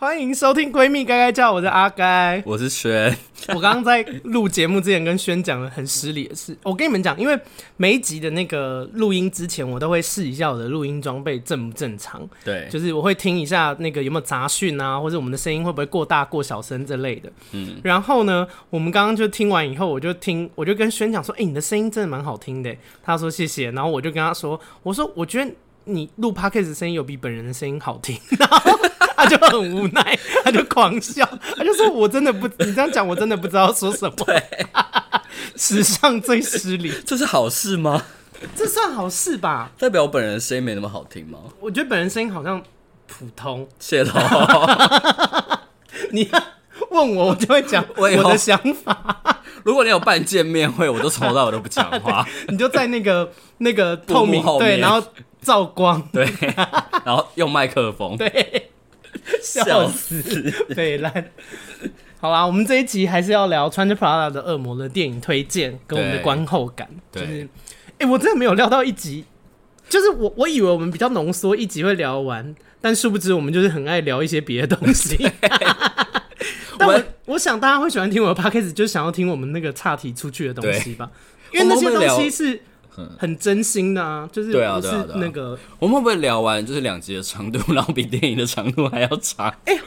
欢迎收听《闺蜜该该叫》，我是阿该，我是轩。我刚刚在录节目之前跟轩讲了很失礼的事。我跟你们讲，因为每一集的那个录音之前，我都会试一下我的录音装备正不正常。对，就是我会听一下那个有没有杂讯啊，或者我们的声音会不会过大、过小声之类的。嗯。然后呢，我们刚刚就听完以后，我就听，我就跟轩讲说：“哎、欸，你的声音真的蛮好听的。”他说：“谢谢。”然后我就跟他说：“我说我觉得你录 Podcast 的声音有比本人的声音好听。”然后。他就很无奈，他就狂笑，他就说：“我真的不，你这样讲，我真的不知道说什么。”对，史上最失礼，这是好事吗？这算好事吧？代表我本人的声音没那么好听吗？我觉得本人声音好像普通。谢喽。你要问我，我就会讲我的想法。如果你有办见面会，我都从头到尾都不讲话。你就在那个那个透明后面，对，然后照光，对，然后用麦克风，对。笑死，对烂。好啦，我们这一集还是要聊穿着 Prada 的恶魔的电影推荐跟我们的观后感。就是，哎、欸，我真的没有料到一集，就是我我以为我们比较浓缩，一集会聊完，但殊不知我们就是很爱聊一些别的东西。但我我，我想大家会喜欢听我的 Podcast，就是想要听我们那个岔题出去的东西吧，因为那些东西是。很真心的啊，就是不是那个，对啊对啊对啊。我们会不会聊完就是两集的长度，然后比电影的长度还要长？哎、欸，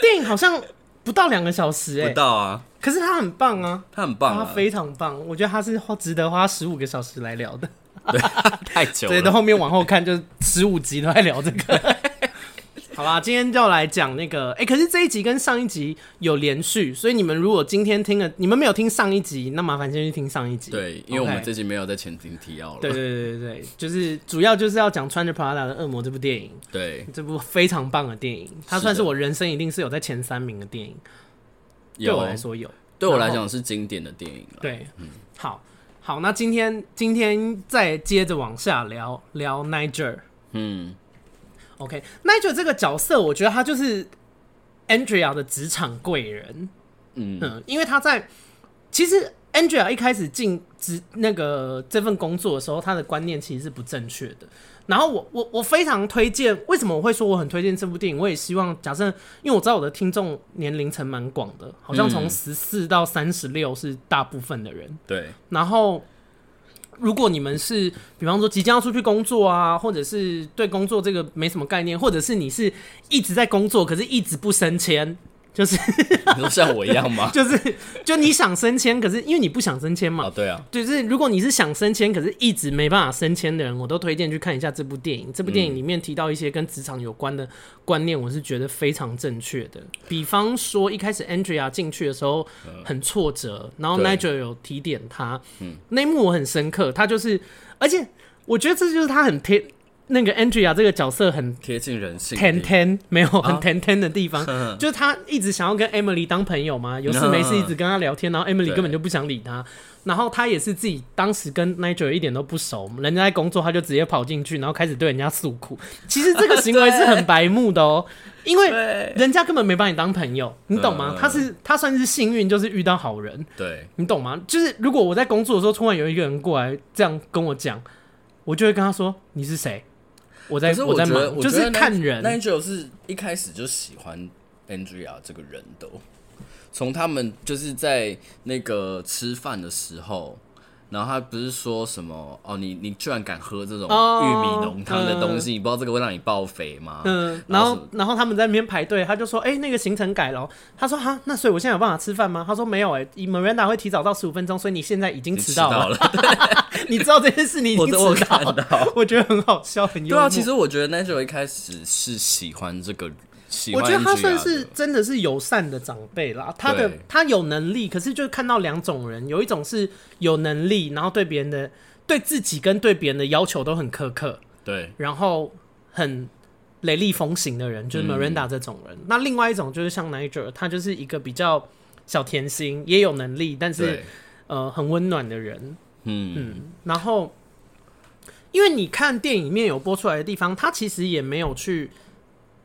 电影好像不到两个小时，哎，不到啊。可是它很棒啊，它很棒，啊，它非常棒。我觉得它是花值得花十五个小时来聊的。对，太久了。对，到后面往后看，就十五集都在聊这个。好啦，今天就要来讲那个，哎、欸，可是这一集跟上一集有连续，所以你们如果今天听了，你们没有听上一集，那麻烦先去听上一集。对，因为我们这集没有在前庭提要了。对对对对对，就是主要就是要讲穿着 Prada 的恶魔这部电影。对，这部非常棒的电影，它算是我人生一定是有在前三名的电影。对我来说有，对我来讲是经典的电影。对，嗯，好，好，那今天今天再接着往下聊聊 Niger。嗯。OK，Nigel 这个角色，我觉得他就是 Andrea 的职场贵人。嗯嗯，因为他在其实 Andrea 一开始进职那个这份工作的时候，他的观念其实是不正确的。然后我我我非常推荐，为什么我会说我很推荐这部电影？我也希望假设，因为我知道我的听众年龄层蛮广的，好像从十四到三十六是大部分的人。对，然后。如果你们是，比方说即将要出去工作啊，或者是对工作这个没什么概念，或者是你是一直在工作，可是一直不升迁。就是，你说像我一样吗？就是，就你想升迁，可是因为你不想升迁嘛。哦，对啊。就是如果你是想升迁，可是一直没办法升迁的人，我都推荐去看一下这部电影。这部电影里面提到一些跟职场有关的观念，我是觉得非常正确的。比方说，一开始 Andrea 进去的时候很挫折，然后 Nigel 有提点他，嗯，那一幕我很深刻。他就是，而且我觉得这就是他很贴。那个 Andrea 这个角色很贴近人性，甜甜没有很甜甜的地方，啊、就是他一直想要跟 Emily 当朋友嘛，有事没事一直跟他聊天，然后 Emily 根本就不想理他，然后他也是自己当时跟 Nigel 一点都不熟，人家在工作他就直接跑进去，然后开始对人家诉苦。其实这个行为是很白目的哦，因为人家根本没把你当朋友，你懂吗？他是他算是幸运，就是遇到好人，对，你懂吗？就是如果我在工作的时候突然有一个人过来这样跟我讲，我就会跟他说，你是谁？我在，我，我在忙，就是看人。Nigel 是一开始就喜欢 Andrea 这个人的，从他们就是在那个吃饭的时候。然后他不是说什么哦，你你居然敢喝这种玉米浓汤的东西，oh, 你不知道这个会让你爆肥吗？嗯，然后然后，他们在那边排队，他就说，哎，那个行程改了。他说哈，那所以我现在有办法吃饭吗？他说没有，哎，Miranda 会提早到十五分钟，所以你现在已经迟到了。你，知道这件事，你已经迟到了。我，我，我觉得很好笑，很幽默。对啊，其实我觉得 Nigel 一开始是喜欢这个。我觉得他算是真的是友善的长辈啦。他的他有能力，可是就看到两种人，有一种是有能力，然后对别人的、对自己跟对别人的要求都很苛刻，对，然后很雷厉风行的人，就是 Miranda 这种人。嗯、那另外一种就是像 Nigel，他就是一个比较小甜心，也有能力，但是呃很温暖的人。嗯嗯，然后因为你看电影里面有播出来的地方，他其实也没有去。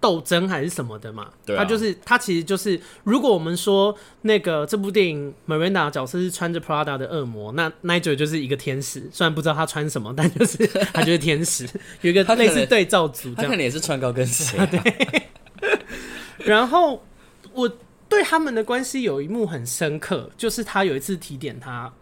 斗争还是什么的嘛？对啊，他就是他，其实就是，如果我们说那个这部电影 Miranda 的角色是穿着 Prada 的恶魔，那 Nigel 就是一个天使。虽然不知道他穿什么，但就是 他就是天使，有一个类似对照组，他可能也是穿高跟鞋啊。对。然后我对他们的关系有一幕很深刻，就是他有一次提点他，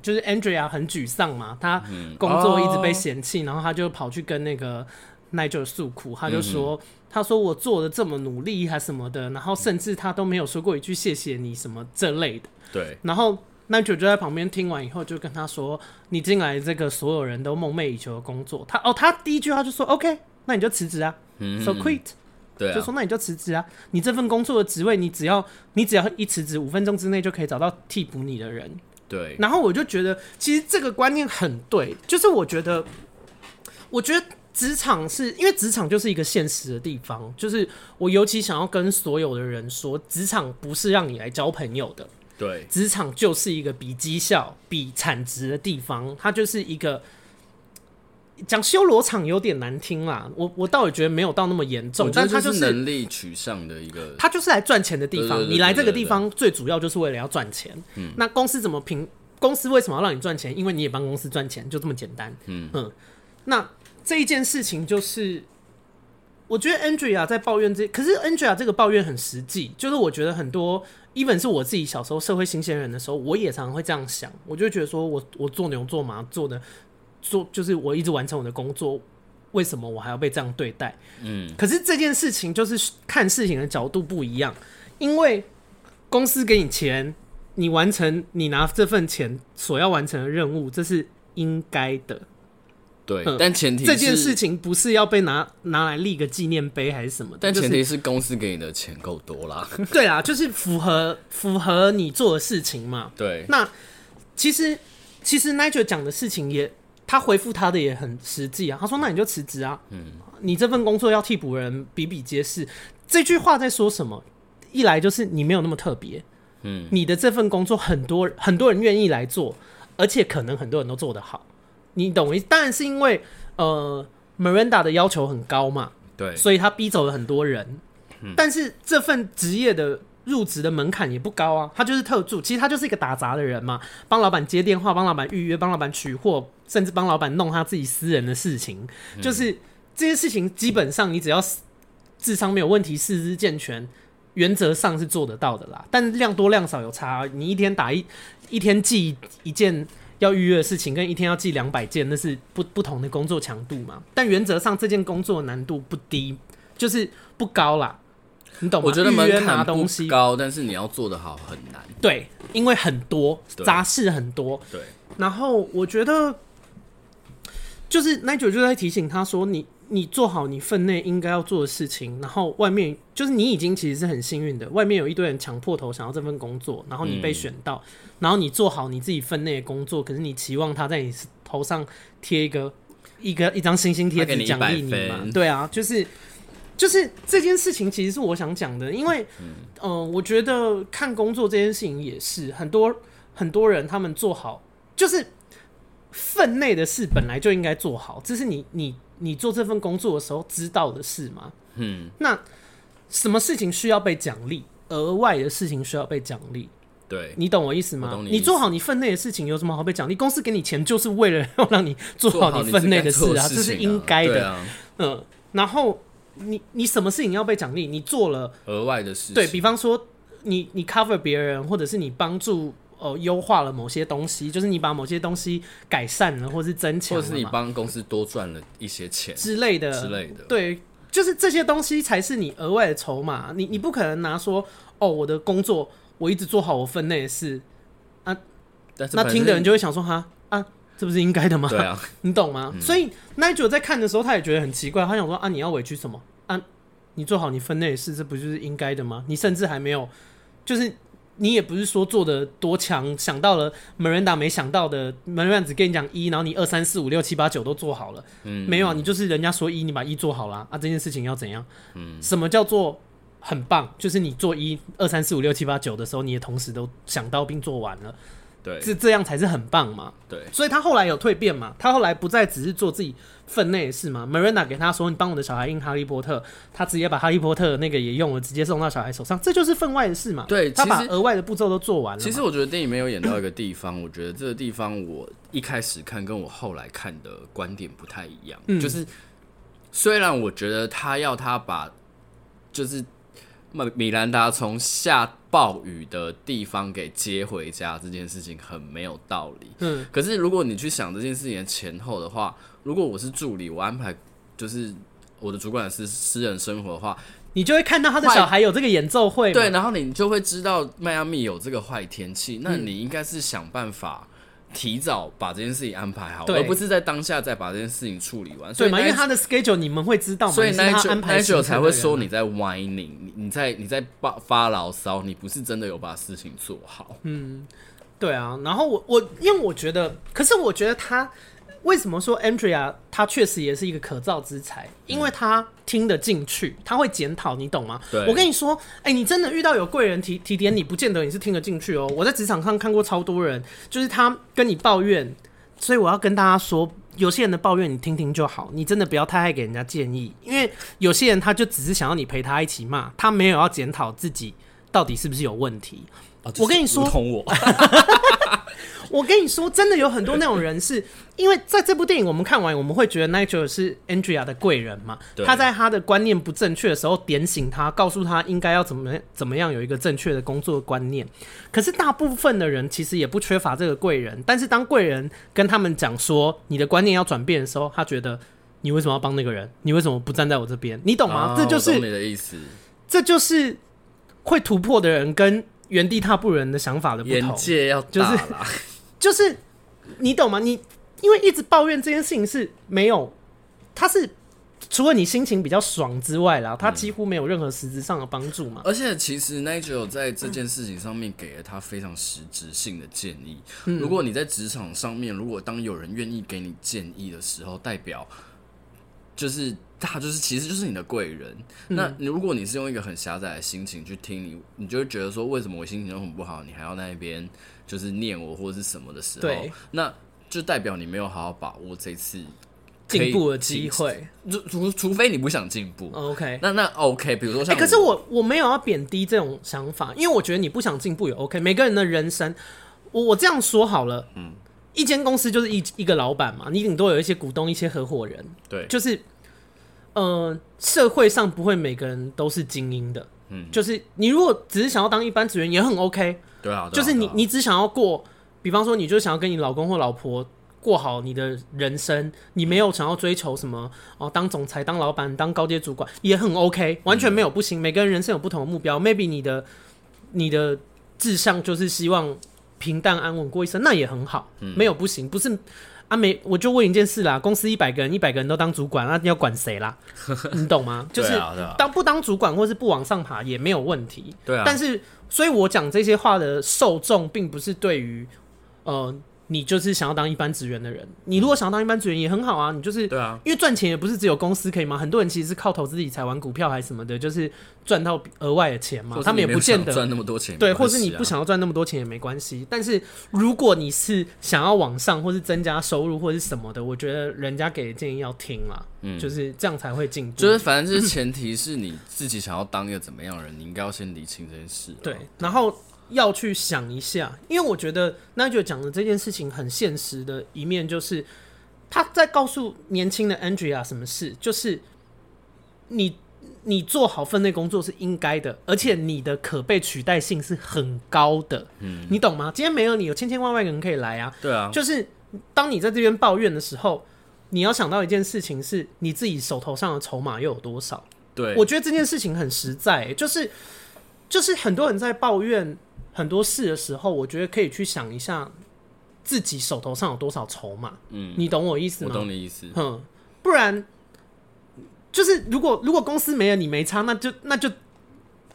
就是 Andrea 很沮丧嘛，他工作一直被嫌弃，嗯哦、然后他就跑去跟那个 Nigel 诉苦，他就说，嗯、他说我做的这么努力还什么的，然后甚至他都没有说过一句谢谢你什么这类的，对，然后。Nigel 就在旁边听完以后，就跟他说：“你进来这个所有人都梦寐以求的工作，他哦，他第一句话就说：‘OK，那你就辞职啊。嗯哼 ’So quit，对啊，就说那你就辞职啊。你这份工作的职位，你只要你只要一辞职，五分钟之内就可以找到替补你的人。对。然后我就觉得，其实这个观念很对，就是我觉得，我觉得职场是因为职场就是一个现实的地方，就是我尤其想要跟所有的人说，职场不是让你来交朋友的。”对，职场就是一个比绩效、比产值的地方，它就是一个讲修罗场有点难听啦。我我倒也觉得没有到那么严重，但它就是能力取向的一个，它就是来赚钱的地方。你来这个地方最主要就是为了要赚钱。嗯，那公司怎么评？公司为什么要让你赚钱？因为你也帮公司赚钱，就这么简单。嗯嗯，那这一件事情就是。我觉得 Andrea 在抱怨这，可是 Andrea 这个抱怨很实际，就是我觉得很多，even 是我自己小时候社会新鲜人的时候，我也常常会这样想，我就觉得说我我做牛做马做的做，就是我一直完成我的工作，为什么我还要被这样对待？嗯，可是这件事情就是看事情的角度不一样，因为公司给你钱，你完成你拿这份钱所要完成的任务，这是应该的。对，嗯、但前提这件事情不是要被拿拿来立个纪念碑还是什么的，但前提是公司给你的钱够多啦。对啊，就是符合符合你做的事情嘛。对，那其实其实 Nigel 讲的事情也，他回复他的也很实际啊。他说：“那你就辞职啊，嗯，你这份工作要替补人比比皆是。”这句话在说什么？一来就是你没有那么特别，嗯，你的这份工作很多很多人愿意来做，而且可能很多人都做得好。你懂我意思？当然是因为呃，Miranda 的要求很高嘛，对，所以他逼走了很多人。嗯、但是这份职业的入职的门槛也不高啊，他就是特助，其实他就是一个打杂的人嘛，帮老板接电话，帮老板预约，帮老板取货，甚至帮老板弄他自己私人的事情。嗯、就是这些事情基本上你只要智商没有问题，四肢健全，原则上是做得到的啦。但量多量少有差，你一天打一一天记一件。要预约的事情跟一天要寄两百件，那是不不同的工作强度嘛？但原则上这件工作难度不低，就是不高啦。你懂吗？我觉得门槛不高，但是你要做得好很难。对，因为很多杂事很多。对。然后我觉得，就是 Nigel 就在提醒他说：“你你做好你分内应该要做的事情，然后外面就是你已经其实是很幸运的，外面有一堆人抢破头想要这份工作，然后你被选到。嗯”然后你做好你自己分内的工作，可是你期望他在你头上贴一个一个一张星星贴纸奖励你嘛？对啊，就是就是这件事情其实是我想讲的，因为嗯、呃，我觉得看工作这件事情也是很多很多人他们做好，就是分内的事本来就应该做好，这是你你你做这份工作的时候知道的事吗？嗯，那什么事情需要被奖励？额外的事情需要被奖励？对，你懂我意思吗？你，你做好你分内的事情，有什么好被奖励？公司给你钱就是为了要让你做好你分内的事啊，这是应该的。啊、嗯，然后你你什么事情要被奖励？你做了额外的事情，对，比方说你你 cover 别人，或者是你帮助呃优化了某些东西，就是你把某些东西改善了，或是增强，或者是你帮公司多赚了一些钱之类的之类的。对，就是这些东西才是你额外的筹码。你你不可能拿说哦，我的工作。我一直做好我分内的事啊，那听的人就会想说哈啊，这不是应该的吗？对啊，你懂吗？嗯、所以 Nigel 在看的时候，他也觉得很奇怪，他想说啊，你要委屈什么啊？你做好你分内的事，这不就是应该的吗？你甚至还没有，就是你也不是说做的多强，想到了 Miranda 没想到的，Miranda 只跟你讲一，然后你二三四五六七八九都做好了，嗯，没有啊，你就是人家说一，你把一做好了啊，这件事情要怎样？嗯，什么叫做？很棒，就是你做一二三四五六七八九的时候，你也同时都想到并做完了，对，这这样才是很棒嘛。对，所以他后来有蜕变嘛，他后来不再只是做自己分内的事嘛。Miranda 给他说：“你帮我的小孩印哈利波特。”他直接把哈利波特那个也用了，直接送到小孩手上，这就是分外的事嘛。对，他把额外的步骤都做完了。其实我觉得电影没有演到一个地方，我觉得这个地方我一开始看跟我后来看的观点不太一样。嗯，就是虽然我觉得他要他把就是。米米兰达从下暴雨的地方给接回家这件事情很没有道理。嗯，可是如果你去想这件事情的前后的话，如果我是助理，我安排就是我的主管是私人生活的话，你就会看到他的小孩有这个演奏会，对，然后你就会知道迈阿密有这个坏天气，那你应该是想办法。提早把这件事情安排好，而不是在当下再把这件事情处理完。对嘛？因为他的 schedule 你们会知道嘛？所以 Nigel 才会说你在 whining，你你在你在发发牢骚，你不是真的有把事情做好。嗯，对啊。然后我我因为我觉得，可是我觉得他。为什么说 Andrea 他确实也是一个可造之才？因为他听得进去，他会检讨，你懂吗？对。我跟你说，哎、欸，你真的遇到有贵人提提点你，不见得你是听得进去哦。我在职场上看过超多人，就是他跟你抱怨，所以我要跟大家说，有些人的抱怨你听听就好，你真的不要太爱给人家建议，因为有些人他就只是想要你陪他一起骂，他没有要检讨自己到底是不是有问题。啊、我跟你说，我。我跟你说，真的有很多那种人，是因为在这部电影我们看完，我们会觉得 Nigel 是 Andrea 的贵人嘛？他在他的观念不正确的时候点醒他，告诉他应该要怎么怎么样有一个正确的工作观念。可是大部分的人其实也不缺乏这个贵人，但是当贵人跟他们讲说你的观念要转变的时候，他觉得你为什么要帮那个人？你为什么不站在我这边？你懂吗？哦、这就是你的意思，这就是会突破的人跟原地踏步人的想法的不同。眼界要大就是。就是你懂吗？你因为一直抱怨这件事情是没有，他是除了你心情比较爽之外啦，他几乎没有任何实质上的帮助嘛。而且其实 Nigel 在这件事情上面给了他非常实质性的建议。如果你在职场上面，如果当有人愿意给你建议的时候，代表就是他就是其实就是你的贵人。那如果你是用一个很狭窄的心情去听你，你就会觉得说，为什么我心情都很不好，你还要那边？就是念我或者是什么的时候，那就代表你没有好好把握这次进步的机会。除除除非你不想进步，OK？那那 OK。比如说像，可是我我没有要贬低这种想法，因为我觉得你不想进步也 OK。每个人的人生，我我这样说好了，嗯，一间公司就是一一个老板嘛，你顶多有一些股东、一些合伙人，对，就是呃，社会上不会每个人都是精英的，嗯，就是你如果只是想要当一般职员，也很 OK。对啊，就是你，你只想要过，比方说，你就想要跟你老公或老婆过好你的人生，你没有想要追求什么哦，当总裁、当老板、当高阶主管也很 OK，完全没有不行。每个人人生有不同的目标，maybe 你的你的志向就是希望平淡安稳过一生，那也很好，没有不行，不是。啊没，我就问一件事啦，公司一百个人，一百个人都当主管，那你要管谁啦？你懂吗？就是当不当主管，或是不往上爬也没有问题。对啊。但是，所以我讲这些话的受众，并不是对于呃。你就是想要当一般职员的人，你如果想要当一般职员也很好啊，你就是对啊，因为赚钱也不是只有公司可以吗？很多人其实是靠投资理财、玩股票还是什么的，就是赚到额外的钱嘛。他们也不见得赚那么多钱，对，或是你不想要赚那么多钱也没关系。但是如果你是想要往上，或是增加收入，或是什么的，我觉得人家给的建议要听啦，嗯，就是这样才会进步。就是反正就是前提是你自己想要当一个怎么样的人，你应该要先理清这件事。对，然后。要去想一下，因为我觉得 Nigel 讲的这件事情很现实的一面，就是他在告诉年轻的 Andrea 什么事，就是你你做好分内工作是应该的，而且你的可被取代性是很高的，嗯，你懂吗？今天没有你，有千千万万个人可以来啊，对啊，就是当你在这边抱怨的时候，你要想到一件事情，是你自己手头上的筹码又有多少？对，我觉得这件事情很实在，就是就是很多人在抱怨。很多事的时候，我觉得可以去想一下自己手头上有多少筹码。嗯，你懂我意思吗？我懂你意思。哼，不然就是如果如果公司没了，你没差，那就那就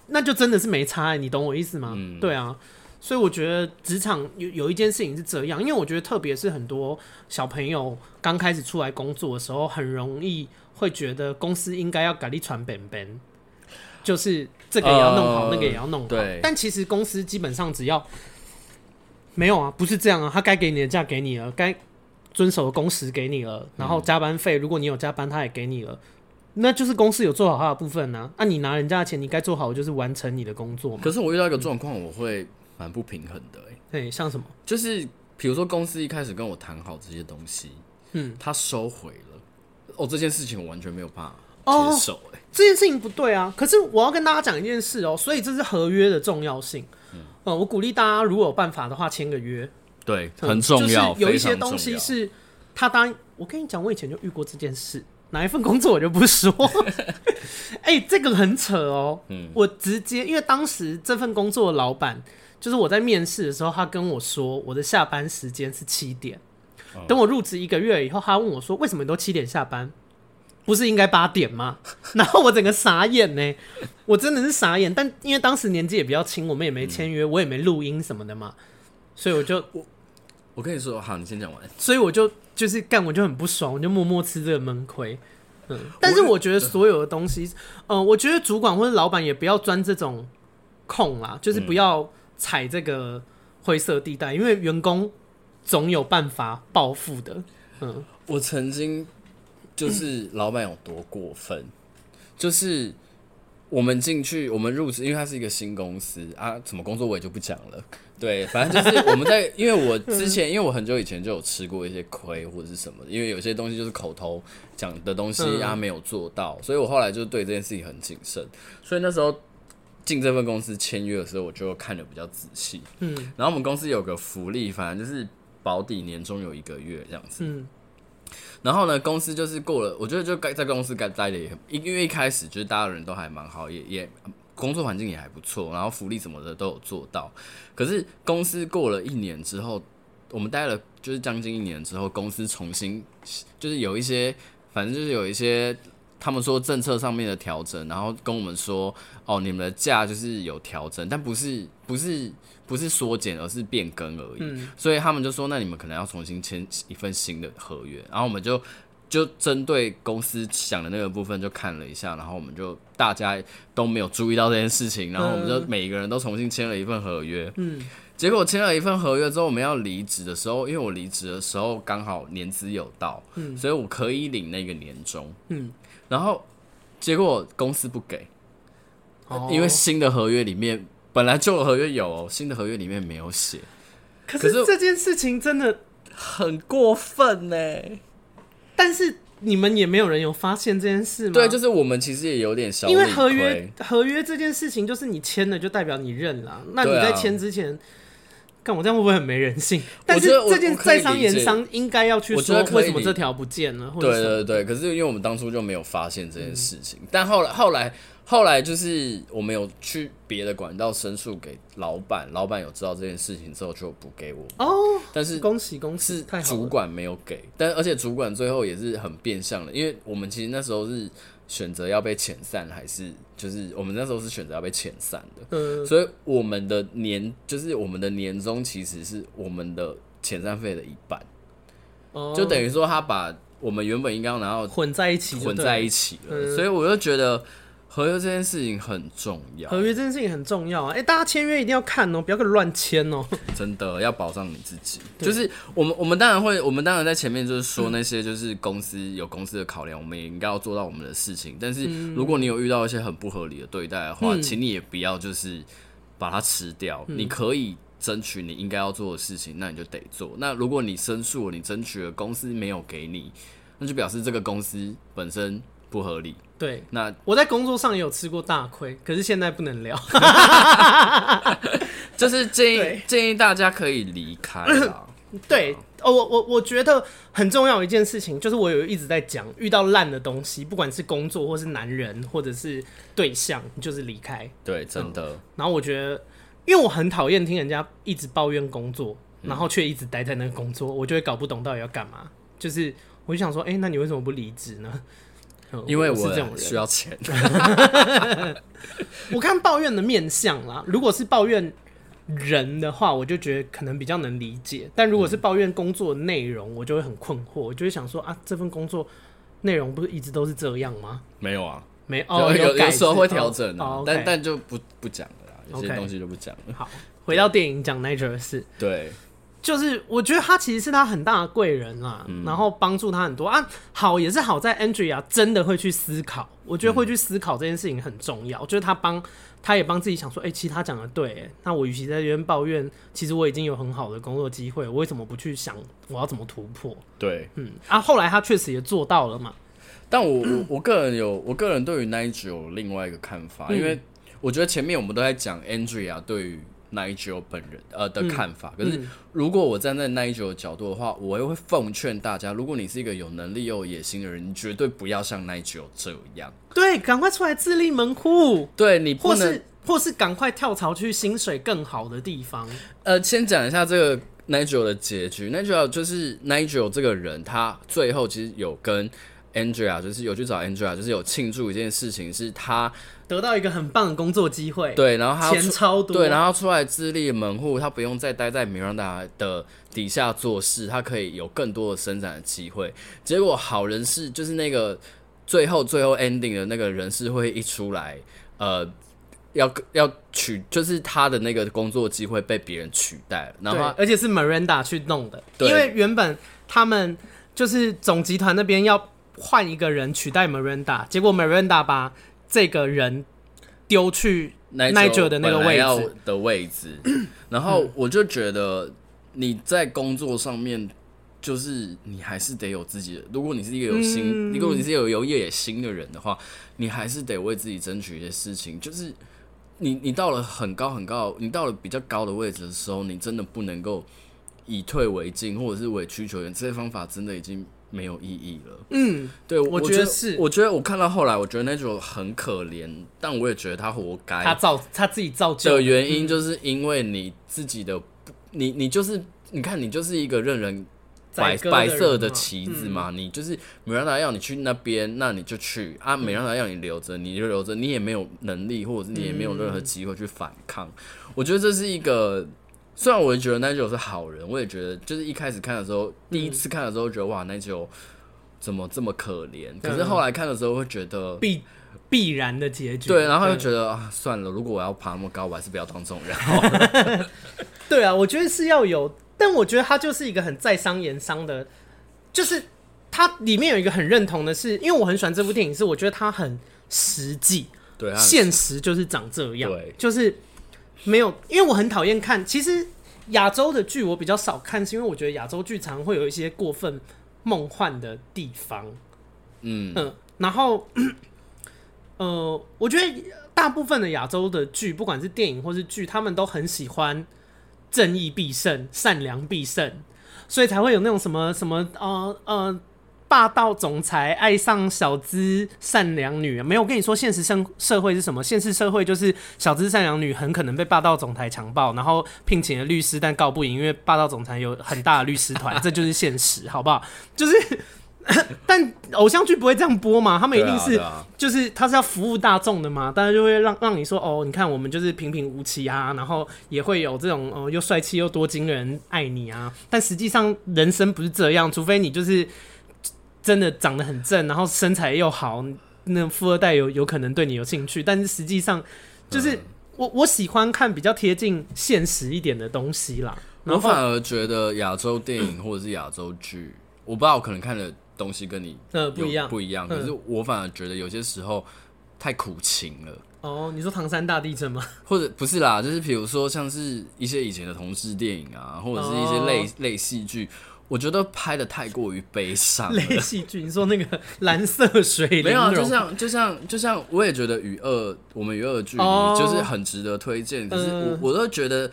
那就真的是没差欸。你懂我意思吗？嗯，对啊。所以我觉得职场有有一件事情是这样，因为我觉得特别是很多小朋友刚开始出来工作的时候，很容易会觉得公司应该要给你传本本，就是。这个也要弄好，呃、那个也要弄好。对，但其实公司基本上只要没有啊，不是这样啊。他该给你的假给你了，该遵守的工时给你了，然后加班费，如果你有加班，他也给你了，嗯、那就是公司有做好他的部分呢、啊。那、啊、你拿人家的钱，你该做好的就是完成你的工作嘛。可是我遇到一个状况，我会蛮不平衡的、欸。对，像什么？就是比如说公司一开始跟我谈好这些东西，嗯，他收回了。哦，这件事情我完全没有办法。接受、欸。这件事情不对啊。可是我要跟大家讲一件事哦、喔，所以这是合约的重要性。嗯，呃、我鼓励大家如果有办法的话，签个约。对，很重要。就是、有一些东西是他答应。我跟你讲，我以前就遇过这件事。哪一份工作我就不说。哎、欸，这个很扯哦、喔。嗯，我直接因为当时这份工作的老板，就是我在面试的时候，他跟我说我的下班时间是七点。等我入职一个月以后，他问我说：“为什么你都七点下班？不是应该八点吗？” 然后我整个傻眼呢，我真的是傻眼。但因为当时年纪也比较轻，我们也没签约，我也没录音什么的嘛，所以我就我我跟你说，好，你先讲完。所以我就就是干，我就很不爽，我就默默吃这个闷亏。嗯，但是我觉得所有的东西，嗯、呃，我觉得主管或者老板也不要钻这种空啦，就是不要踩这个灰色地带，因为员工。总有办法报复的。嗯，我曾经就是老板有多过分，嗯、就是我们进去，我们入职，因为它是一个新公司啊，什么工作我也就不讲了。对，反正就是 我们在，因为我之前，因为我很久以前就有吃过一些亏或者是什么，因为有些东西就是口头讲的东西啊没有做到，所以我后来就对这件事情很谨慎。所以那时候进这份公司签约的时候，我就看的比较仔细。嗯，然后我们公司有个福利，反正就是。保底年终有一个月这样子，嗯，然后呢，公司就是过了，我觉得就该在公司该待的也很，因为一开始就是大家人都还蛮好，也也工作环境也还不错，然后福利什么的都有做到。可是公司过了一年之后，我们待了就是将近一年之后，公司重新就是有一些，反正就是有一些他们说政策上面的调整，然后跟我们说哦，你们的假就是有调整，但不是不是。不是缩减，而是变更而已。嗯，所以他们就说，那你们可能要重新签一份新的合约。然后我们就就针对公司想的那个部分就看了一下，然后我们就大家都没有注意到这件事情，然后我们就每一个人都重新签了一份合约。嗯，结果签了一份合约之后，我们要离职的时候，因为我离职的时候刚好年资有到，嗯，所以我可以领那个年终。嗯，然后结果公司不给，哦，因为新的合约里面。本来旧的合约有喔，新的合约里面没有写。可是这件事情真的很过分呢。但是你们也没有人有发现这件事吗？对，就是我们其实也有点小，因为合约合约这件事情，就是你签了就代表你认了。那你在签之前，看我这样会不会很没人性？但是这件在商言商应该要去说为什么这条不见了？对对对，可是因为我们当初就没有发现这件事情，但后来后来。后来就是我们有去别的管道申诉给老板，老板有知道这件事情之后就补给我哦。但是恭喜恭喜，是主管没有给，但而且主管最后也是很变相的，因为我们其实那时候是选择要被遣散，还是就是我们那时候是选择要被遣散的。嗯，所以我们的年就是我们的年终其实是我们的遣散费的一半，哦，就等于说他把我们原本应该要拿到混在一起，混在一起了，所以我就觉得。合约这件事情很重要，合约这件事情很重要啊！哎、欸，大家签约一定要看哦，不要跟乱签哦。真的要保障你自己。就是我们，我们当然会，我们当然在前面就是说那些，就是公司有公司的考量，我们也应该要做到我们的事情。但是如果你有遇到一些很不合理的对待的话，嗯、请你也不要就是把它吃掉。嗯、你可以争取你应该要做的事情，那你就得做。那如果你申诉，你争取了，公司没有给你，那就表示这个公司本身不合理。对，那我在工作上也有吃过大亏，可是现在不能聊。就是建议建议大家可以离开啦。对，哦，我我我觉得很重要一件事情，就是我有一直在讲，遇到烂的东西，不管是工作或是男人或者是对象，就是离开。对，真的、嗯。然后我觉得，因为我很讨厌听人家一直抱怨工作，然后却一直待在那个工作，我就会搞不懂到底要干嘛。就是我就想说，哎、欸，那你为什么不离职呢？因为我是这种人，需要钱。我看抱怨的面相啦，如果是抱怨人的话，我就觉得可能比较能理解；但如果是抱怨工作内容，我就会很困惑。我就会想说啊，这份工作内容不是一直都是这样吗？没有啊，没哦，有有时候会调整的，但但就不不讲了啦，有些东西就不讲了。好，回到电影讲 Nigel 的事，对。就是我觉得他其实是他很大的贵人啦，嗯、然后帮助他很多啊。好也是好在 Andrea 真的会去思考，我觉得会去思考这件事情很重要。嗯、就是他帮他也帮自己想说，哎、欸，其实他讲的对，那我与其在这边抱怨，其实我已经有很好的工作机会，我为什么不去想我要怎么突破？对，嗯啊，后来他确实也做到了嘛。但我我我个人有，我个人对于 Nigel 有另外一个看法，嗯、因为我觉得前面我们都在讲 Andrea 对于 Nigel 本人呃的看法，嗯、可是如果我站在 Nigel 的角度的话，我又会奉劝大家，如果你是一个有能力又有野心的人，你绝对不要像 Nigel 这样。对，赶快出来自立门户。对，你不能，或是或是赶快跳槽去薪水更好的地方。呃，先讲一下这个 Nigel 的结局。Nigel 就是 Nigel 这个人，他最后其实有跟。Andrea 就是有去找 Andrea，就是有庆祝一件事情，是他得到一个很棒的工作机会。对，然后他钱超多，对，然后出来自立门户，他不用再待在 Miranda 的底下做事，他可以有更多的生产的机会。结果好人是就是那个最后最后 ending 的那个人事会一出来，呃，要要取，就是他的那个工作机会被别人取代了，然后而且是 Miranda 去弄的，对因为原本他们就是总集团那边要。换一个人取代 Miranda，结果 Miranda 把这个人丢去 Nigel 的那个位置的位置，然后我就觉得你在工作上面，就是你还是得有自己的。如果你是一个有心，如果你是有有野心的人的话，你还是得为自己争取一些事情。就是你你到了很高很高，你到了比较高的位置的时候，你真的不能够以退为进，或者是委曲求全。这些方法真的已经。没有意义了。嗯，对，我觉得是。我觉得我看到后来，我觉得那种很可怜，但我也觉得他活该。他造他自己造就的原因，就是因为你自己的，你你就是你看，你就是一个任人白白色的棋子嘛。你就是没让他要你去那边，那你就去啊；没让他要你留着，你就留着。你也没有能力，或者是你也没有任何机会去反抗。我觉得这是一个。虽然我也觉得 Nigel 是好人，我也觉得就是一开始看的时候，第一次看的时候觉得哇，Nigel 怎么这么可怜？可是后来看的时候会觉得必必然的结局。对，然后又觉得啊，算了，如果我要爬那么高，我还是不要当这种人。对啊，我觉得是要有，但我觉得他就是一个很在商言商的，就是他里面有一个很认同的是，因为我很喜欢这部电影，是我觉得他很实际，对，现实就是长这样，对，就是。没有，因为我很讨厌看。其实亚洲的剧我比较少看，是因为我觉得亚洲剧常会有一些过分梦幻的地方。嗯嗯，然后 呃，我觉得大部分的亚洲的剧，不管是电影或是剧，他们都很喜欢正义必胜、善良必胜，所以才会有那种什么什么呃呃。霸道总裁爱上小资善良女，没有，我跟你说，现实生社会是什么？现实社会就是小资善良女很可能被霸道总裁强暴，然后聘请了律师，但告不赢，因为霸道总裁有很大的律师团，这就是现实，好不好？就是，但偶像剧不会这样播嘛？他们一定是，啊啊、就是他是要服务大众的嘛？大家就会让让你说，哦，你看我们就是平平无奇啊，然后也会有这种哦又帅气又多金的人爱你啊，但实际上人生不是这样，除非你就是。真的长得很正，然后身材又好，那富二代有有可能对你有兴趣。但是实际上，就是、嗯、我我喜欢看比较贴近现实一点的东西啦。我反而觉得亚洲电影或者是亚洲剧，嗯、我不知道我可能看的东西跟你呃不一样不一样。可是我反而觉得有些时候太苦情了。哦，你说唐山大地震吗？或者不是啦，就是比如说像是一些以前的同志电影啊，或者是一些类、哦、类戏剧。我觉得拍的太过于悲伤。类戏剧，你说那个蓝色水没有啊？就像就像就像，我也觉得与恶，我们与恶距离就是很值得推荐。可是我我都觉得，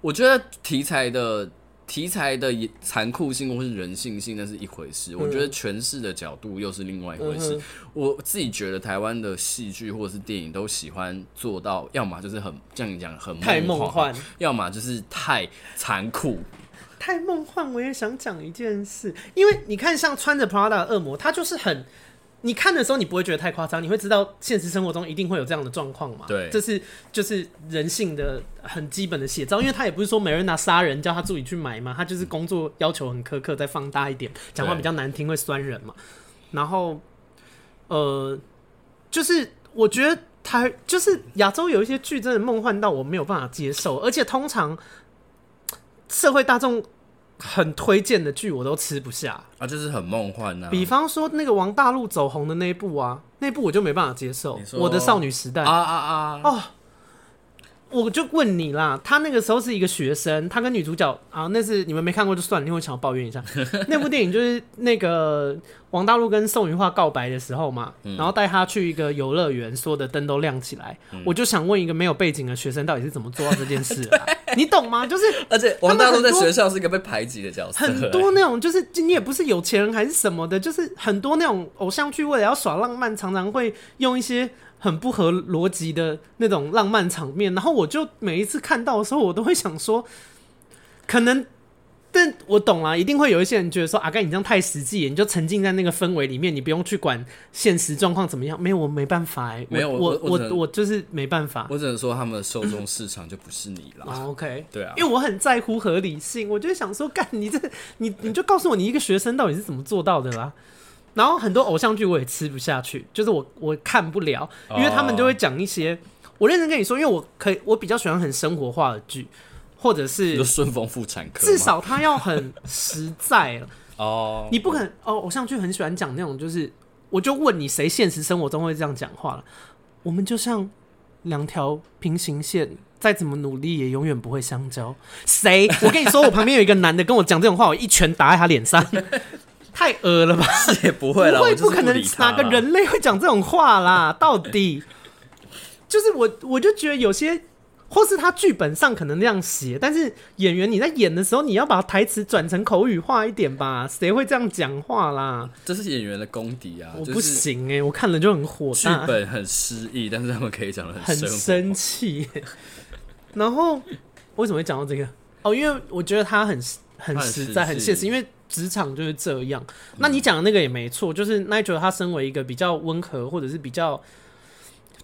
我觉得题材的题材的残酷性或是人性性那是一回事，我觉得诠释的角度又是另外一回事。我自己觉得台湾的戏剧或者是电影都喜欢做到，要么就是很像你讲很太梦幻，要么就是太残酷。太梦幻，我也想讲一件事，因为你看，像穿着 Prada 的恶魔，他就是很，你看的时候你不会觉得太夸张，你会知道现实生活中一定会有这样的状况嘛？对，这是就是人性的很基本的写照，因为他也不是说每人拿杀人叫他自己去买嘛，他就是工作要求很苛刻，再放大一点，讲话比较难听会酸人嘛。然后，呃，就是我觉得他就是亚洲有一些剧真的梦幻到我没有办法接受，而且通常社会大众。很推荐的剧我都吃不下啊，就是很梦幻啊。比方说那个王大陆走红的那一部啊，那部我就没办法接受。我的少女时代啊啊啊！哦，我就问你啦，他那个时候是一个学生，他跟女主角啊，那是你们没看过就算了，你会想要抱怨一下。那部电影就是那个王大陆跟宋云化告白的时候嘛，嗯、然后带他去一个游乐园，所有的灯都亮起来。嗯、我就想问一个没有背景的学生，到底是怎么做到这件事啊？你懂吗？就是而且王大陆在学校是一个被排挤的角色，很多那种就是你也不是有钱人还是什么的，就是很多那种偶像剧为了要耍浪漫，常常会用一些。很不合逻辑的那种浪漫场面，然后我就每一次看到的时候，我都会想说，可能，但我懂啊，一定会有一些人觉得说，阿盖你这样太实际，你就沉浸在那个氛围里面，你不用去管现实状况怎么样。没有，我没办法哎，没有，我我我，我就是没办法。我只能说，他们的受众市场就不是你了。嗯、OK，对啊，因为我很在乎合理性，我就想说，干你这，你你就告诉我，你一个学生到底是怎么做到的啦？然后很多偶像剧我也吃不下去，就是我我看不了，因为他们就会讲一些。Oh. 我认真跟你说，因为我可以，我比较喜欢很生活化的剧，或者是顺丰妇产科，至少他要很实在 哦。Oh. 你不可能哦，偶像剧很喜欢讲那种，就是我就问你，谁现实生活中会这样讲话了？我们就像两条平行线，再怎么努力也永远不会相交。谁？我跟你说，我旁边有一个男的跟我讲这种话，我一拳打在他脸上。太恶了吧？是也不会了，不会，不可能哪个人类会讲这种话啦？到底就是我，我就觉得有些，或是他剧本上可能那样写，但是演员你在演的时候，你要把台词转成口语化一点吧？谁会这样讲话啦？这是演员的功底啊！我不行哎、欸，我看了就很火大。剧本很诗意，但是他们可以讲的很很生气。然后为什么会讲到这个？哦，因为我觉得他很很实在，很现实，因为。职场就是这样，那你讲的那个也没错，就是 Nigel 他身为一个比较温和，或者是比较，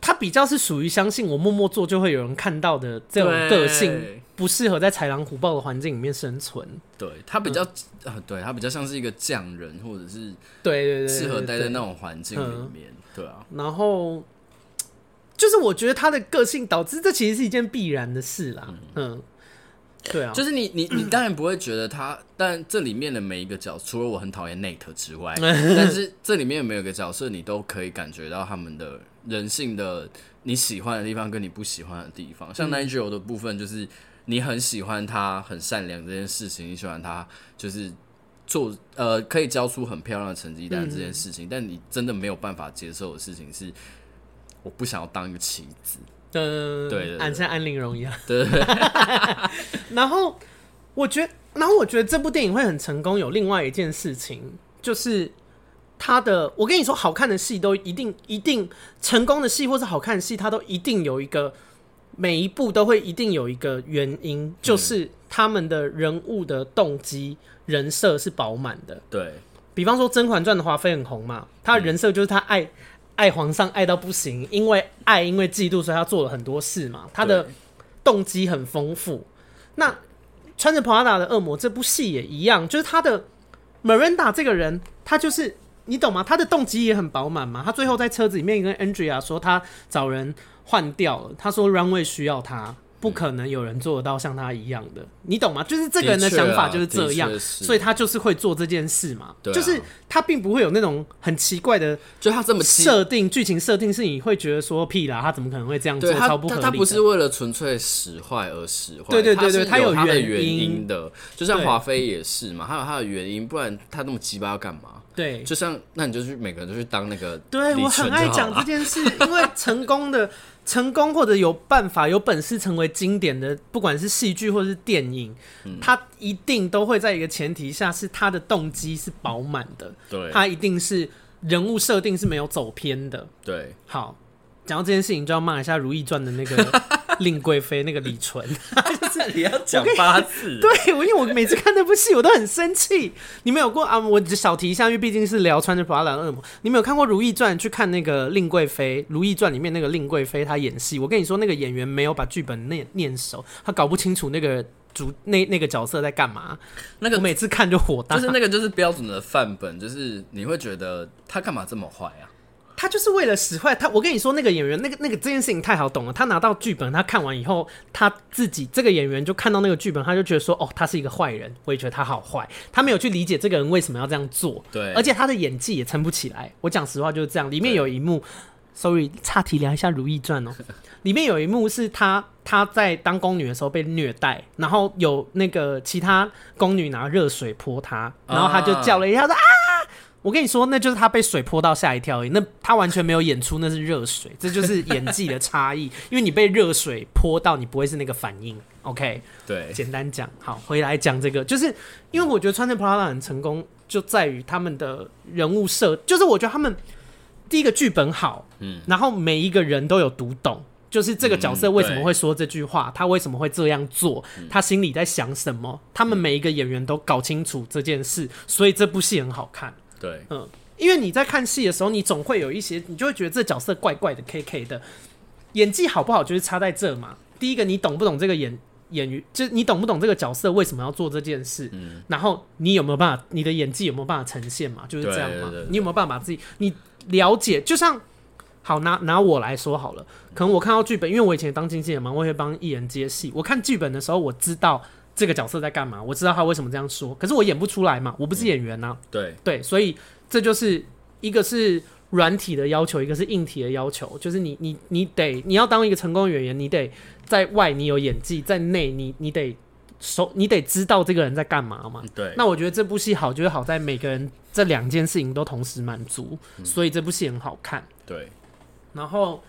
他比较是属于相信我默默做就会有人看到的这种个性，不适合在豺狼虎豹的环境里面生存。对他比较，呃、嗯，对他比较像是一个匠人，或者是对对对，适合待在那种环境里面。对啊，然后就是我觉得他的个性导致这其实是一件必然的事啦。嗯。嗯对啊，就是你你你当然不会觉得他，但这里面的每一个角，除了我很讨厌 Nate 之外，但是这里面有每一个角色，你都可以感觉到他们的人性的你喜欢的地方跟你不喜欢的地方。像 Nigel 的部分，就是你很喜欢他很善良这件事情，你喜欢他就是做呃可以交出很漂亮的成绩单这件事情，但你真的没有办法接受的事情是，我不想要当一个棋子。嗯，对，对，对，安像安陵容一样。对，对，对，然后我觉得，然后我觉得这部电影会很成功。有另外一件事情，就是他的，我跟你说，好看的戏都一定一定成功的戏，或是好看的戏，它都一定有一个每一部都会一定有一个原因，就是他们的人物的动机、人设是饱满的。对，比方说《甄嬛传》的华妃很红嘛，她的人设就是她爱。爱皇上爱到不行，因为爱，因为嫉妒，所以他做了很多事嘛。他的动机很丰富。那穿着 Prada 的恶魔这部戏也一样，就是他的 Miranda 这个人，他就是你懂吗？他的动机也很饱满嘛。他最后在车子里面跟 Andrea 说，他找人换掉了。他说 Runway 需要他。不可能有人做得到像他一样的，你懂吗？就是这个人的想法就是这样，所以他就是会做这件事嘛。就是他并不会有那种很奇怪的，就他这么设定剧情设定是你会觉得说屁啦，他怎么可能会这样做？超不合理。他不是为了纯粹使坏而使坏，对对对对，他有他的原因的。就像华妃也是嘛，他有他的原因，不然他那么鸡巴要干嘛？对，就像那你就去每个人都去当那个。对，我很爱讲这件事，因为成功的。成功或者有办法、有本事成为经典的，不管是戏剧或是电影，嗯、他一定都会在一个前提下，是他的动机是饱满的，对，他一定是人物设定是没有走偏的，对。好，讲到这件事情，就要骂一下《如懿传》的那个。令贵妃那个李纯，就 是你要讲八次。对，我因为我每次看那部戏，我都很生气。你们有过啊？我小提一下，因为毕竟是聊穿着普拉达的恶魔。你们有看过《如懿传》？去看那个令贵妃，《如懿传》里面那个令贵妃，她演戏。我跟你说，那个演员没有把剧本念念熟，他搞不清楚那个主那那个角色在干嘛。那个每次看就火大，就是那个就是标准的范本，就是你会觉得他干嘛这么坏啊？他就是为了使坏他，我跟你说，那个演员，那个那个这件事情太好懂了。他拿到剧本，他看完以后，他自己这个演员就看到那个剧本，他就觉得说，哦，他是一个坏人。我也觉得他好坏。他没有去理解这个人为什么要这样做。对，而且他的演技也撑不起来。我讲实话就是这样。里面有一幕，sorry，岔题聊一下《如懿传》哦。里面有一幕是他他在当宫女的时候被虐待，然后有那个其他宫女拿热水泼他，然后他就叫了一下说啊。我跟你说，那就是他被水泼到吓一跳而已。那他完全没有演出那是热水，这就是演技的差异。因为你被热水泼到，你不会是那个反应。OK，对，简单讲，好，回来讲这个，就是因为我觉得穿着 Prada 很成功，就在于他们的人物设，就是我觉得他们第一个剧本好，嗯，然后每一个人都有读懂，就是这个角色为什么会说这句话，嗯、他为什么会这样做，他心里在想什么，他们每一个演员都搞清楚这件事，所以这部戏很好看。对，嗯，因为你在看戏的时候，你总会有一些，你就会觉得这角色怪怪的，K K 的，演技好不好就是差在这嘛。第一个，你懂不懂这个演演员，就是你懂不懂这个角色为什么要做这件事，嗯，然后你有没有办法，你的演技有没有办法呈现嘛？就是这样嘛。你有没有办法把自己，你了解，就像好拿拿我来说好了，可能我看到剧本，因为我以前当经纪人嘛，我也会帮艺人接戏，我看剧本的时候，我知道。这个角色在干嘛？我知道他为什么这样说，可是我演不出来嘛，我不是演员呐、啊嗯。对对，所以这就是一个是软体的要求，一个是硬体的要求。就是你你你得你要当一个成功演员，你得在外你有演技，在内你你得熟，你得知道这个人在干嘛嘛。对。那我觉得这部戏好，就是好在每个人这两件事情都同时满足，嗯，所以这部戏很好看。对。然后，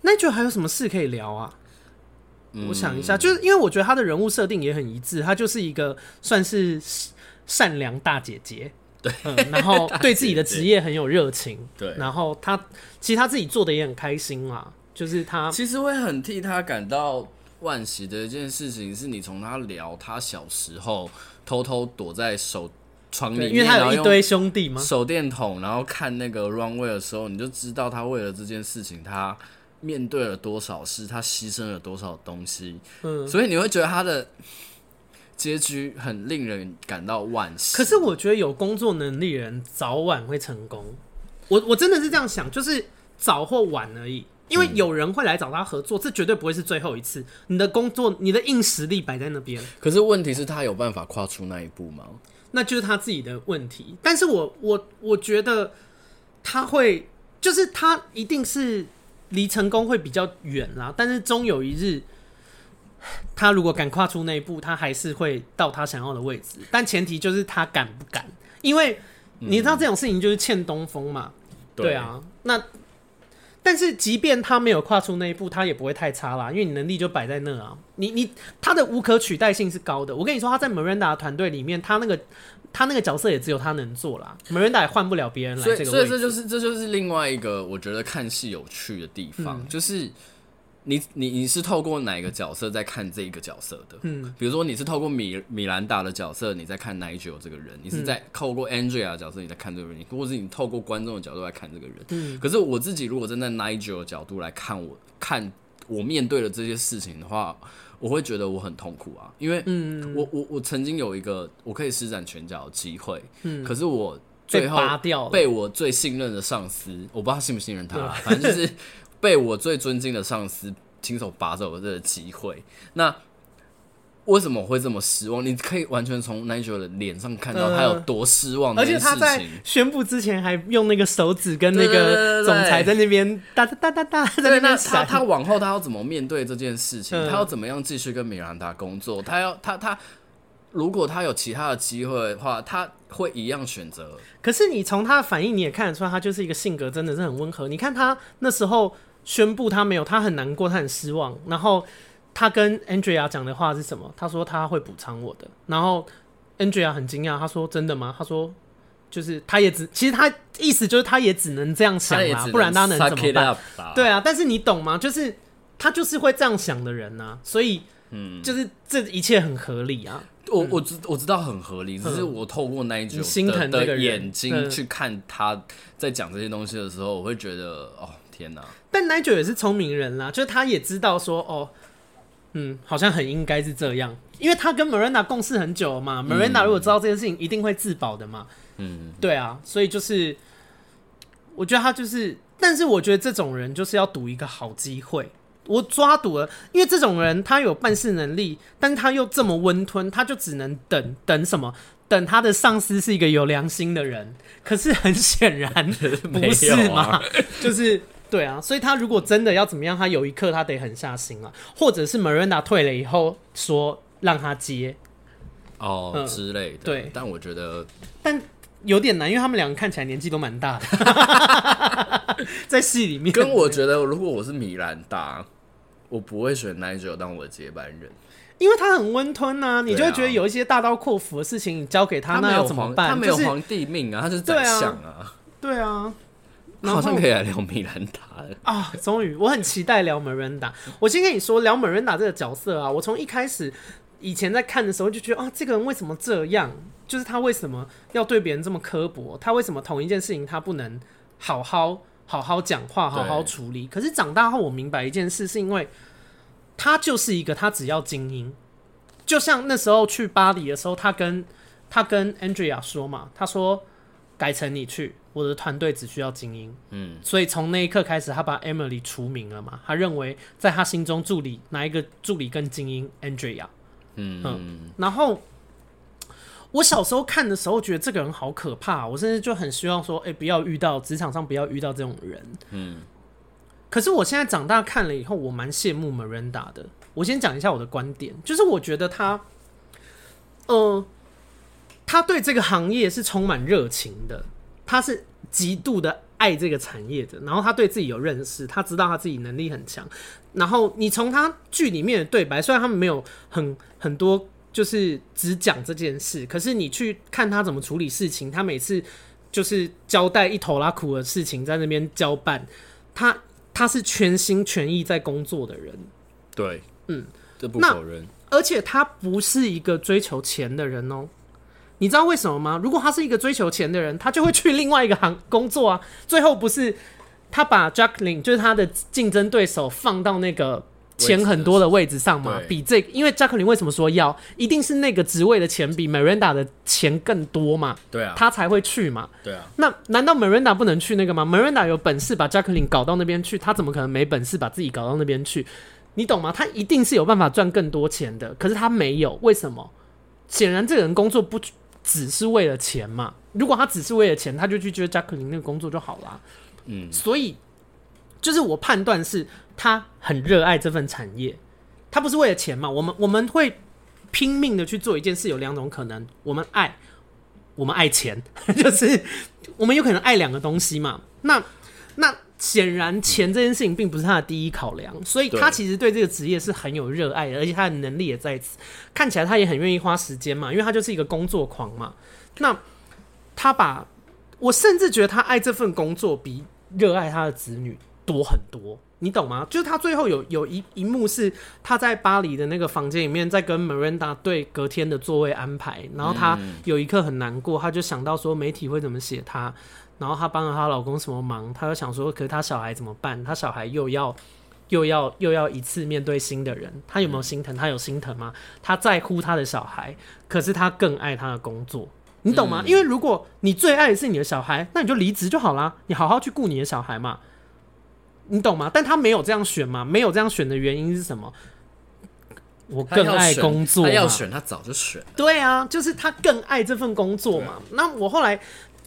那就还有什么事可以聊啊？我想一下，就是因为我觉得他的人物设定也很一致，他就是一个算是善良大姐姐，对，嗯、然后对自己的职业很有热情，对，然后他其实他自己做的也很开心嘛，就是他其实会很替他感到惋惜的一件事情，是你从他聊他小时候偷偷躲在手床里面，因为他有一堆兄弟嘛，手电筒，然后看那个 runway 的时候，你就知道他为了这件事情他。面对了多少事，他牺牲了多少东西，嗯，所以你会觉得他的结局很令人感到惋惜。可是我觉得有工作能力的人早晚会成功，我我真的是这样想，就是早或晚而已。因为有人会来找他合作，这绝对不会是最后一次。你的工作，你的硬实力摆在那边。可是问题是，他有办法跨出那一步吗？那就是他自己的问题。但是我我我觉得他会，就是他一定是。离成功会比较远啦，但是终有一日，他如果敢跨出那一步，他还是会到他想要的位置。但前提就是他敢不敢，因为你知道这种事情就是欠东风嘛。嗯、对啊，那但是即便他没有跨出那一步，他也不会太差啦，因为你能力就摆在那啊。你你他的无可取代性是高的。我跟你说，他在 Miranda 团队里面，他那个。他那个角色也只有他能做啦，Miranda 也换不了别人来。所以，所以这就是这就是另外一个我觉得看戏有趣的地方，嗯、就是你你你是透过哪一个角色在看这一个角色的？嗯，比如说你是透过米米兰达的角色你在看 Nigel 这个人，你是在透过 Andrea 的角色你在看这个人，或者是你透过观众的角度来看这个人。嗯，可是我自己如果站在 Nigel 的角度来看我，我看我面对的这些事情的话。我会觉得我很痛苦啊，因为我我我曾经有一个我可以施展拳脚的机会，嗯，可是我最后被我最信任的上司，我不知道他信不信任他，反正就是被我最尊敬的上司亲手拔走了这个机会，那。为什么会这么失望？你可以完全从 Nigel 的脸上看到他有多失望。而且他在宣布之前还用那个手指跟那个总裁在那边哒哒哒哒哒在那。他他往后他要怎么面对这件事情？他要怎么样继续跟米兰达工作？他要他他如果他有其他的机会的话，他会一样选择。可是你从他的反应你也看得出来，他就是一个性格真的是很温和。你看他那时候宣布他没有，他很难过，他很失望，然后。他跟 Andrea 讲的话是什么？他说他会补偿我的。然后 Andrea 很惊讶，他说：“真的吗？”他说：“就是他也只，其实他意思就是他也只能这样想啦，不然他能怎么办？”对啊，但是你懂吗？就是他就是会这样想的人呐，所以嗯，就是这一切很合理啊。我我知我知道很合理，只是我透过那一种心疼的眼睛去看他在讲这些东西的时候，我会觉得哦天哪！但 Nigel 也是聪明人啦，就是他也知道说哦。嗯，好像很应该是这样，因为他跟 Miranda 共事很久了嘛。嗯、Miranda 如果知道这件事情，一定会自保的嘛。嗯，对啊，所以就是，我觉得他就是，但是我觉得这种人就是要赌一个好机会。我抓赌了，因为这种人他有办事能力，但他又这么温吞，他就只能等等什么？等他的上司是一个有良心的人。可是很显然 不是嘛，就是。对啊，所以他如果真的要怎么样，他有一刻他得狠下心啊，或者是 Miranda 退了以后说让他接。哦、嗯、之类的。对，但我觉得，但有点难，因为他们两个看起来年纪都蛮大的，在戏里面。跟我觉得，如果我是米兰达，我不会选 Nigel 当我的接班人，因为他很温吞啊，你就会觉得有一些大刀阔斧的事情你交给他，那要怎么办？他没有皇帝命啊，他是宰相啊，对啊。好像可以来聊米兰达了 啊！终于，我很期待聊 Miranda。我先跟你说，聊 Miranda 这个角色啊，我从一开始以前在看的时候就觉得啊，这个人为什么这样？就是他为什么要对别人这么刻薄？他为什么同一件事情他不能好好好好讲话、好好处理？可是长大后我明白一件事，是因为他就是一个他只要精英，就像那时候去巴黎的时候，他跟他跟 Andrea 说嘛，他说改成你去。我的团队只需要精英，嗯，所以从那一刻开始，他把 Emily 除名了嘛。他认为在他心中，助理哪一个助理更精英？Andrea，嗯嗯。然后我小时候看的时候，觉得这个人好可怕，我甚至就很希望说，哎、欸，不要遇到职场上不要遇到这种人，嗯。可是我现在长大看了以后，我蛮羡慕 Miranda 的。我先讲一下我的观点，就是我觉得他，呃，他对这个行业是充满热情的。他是极度的爱这个产业的，然后他对自己有认识，他知道他自己能力很强。然后你从他剧里面的对白，虽然他们没有很很多，就是只讲这件事，可是你去看他怎么处理事情，他每次就是交代一头拉苦的事情在那边交办，他他是全心全意在工作的人。对，嗯，这不否认。而且他不是一个追求钱的人哦。你知道为什么吗？如果他是一个追求钱的人，他就会去另外一个行工作啊。最后不是他把 Jacqueline 就是他的竞争对手放到那个钱很多的位置上嘛？比这个，因为 Jacqueline 为什么说要，一定是那个职位的钱比 Miranda 的钱更多嘛？对啊，他才会去嘛？对啊。那难道 Miranda 不能去那个吗？Miranda 有本事把 Jacqueline 搞到那边去，他怎么可能没本事把自己搞到那边去？你懂吗？他一定是有办法赚更多钱的，可是他没有，为什么？显然这个人工作不。只是为了钱嘛？如果他只是为了钱，他就去接 Jacqueline 那个工作就好了。嗯，所以就是我判断是他很热爱这份产业，他不是为了钱嘛？我们我们会拼命的去做一件事，有两种可能：我们爱，我们爱钱，就是我们有可能爱两个东西嘛？那那。显然，钱这件事情并不是他的第一考量，所以他其实对这个职业是很有热爱的，而且他的能力也在此。看起来他也很愿意花时间嘛，因为他就是一个工作狂嘛。那他把我甚至觉得他爱这份工作比热爱他的子女多很多，你懂吗？就是他最后有有一一幕是他在巴黎的那个房间里面在跟 Miranda 对隔天的座位安排，然后他有一刻很难过，他就想到说媒体会怎么写他。然后她帮了她老公什么忙？她就想说，可是她小孩怎么办？她小孩又要又要又要一次面对新的人，她有没有心疼？她有心疼吗？她在乎她的小孩，可是她更爱她的工作，你懂吗？嗯、因为如果你最爱的是你的小孩，那你就离职就好啦，你好好去顾你的小孩嘛，你懂吗？但她没有这样选嘛？没有这样选的原因是什么？我更爱工作，她要选，他早就选。对啊，就是他更爱这份工作嘛。那我后来。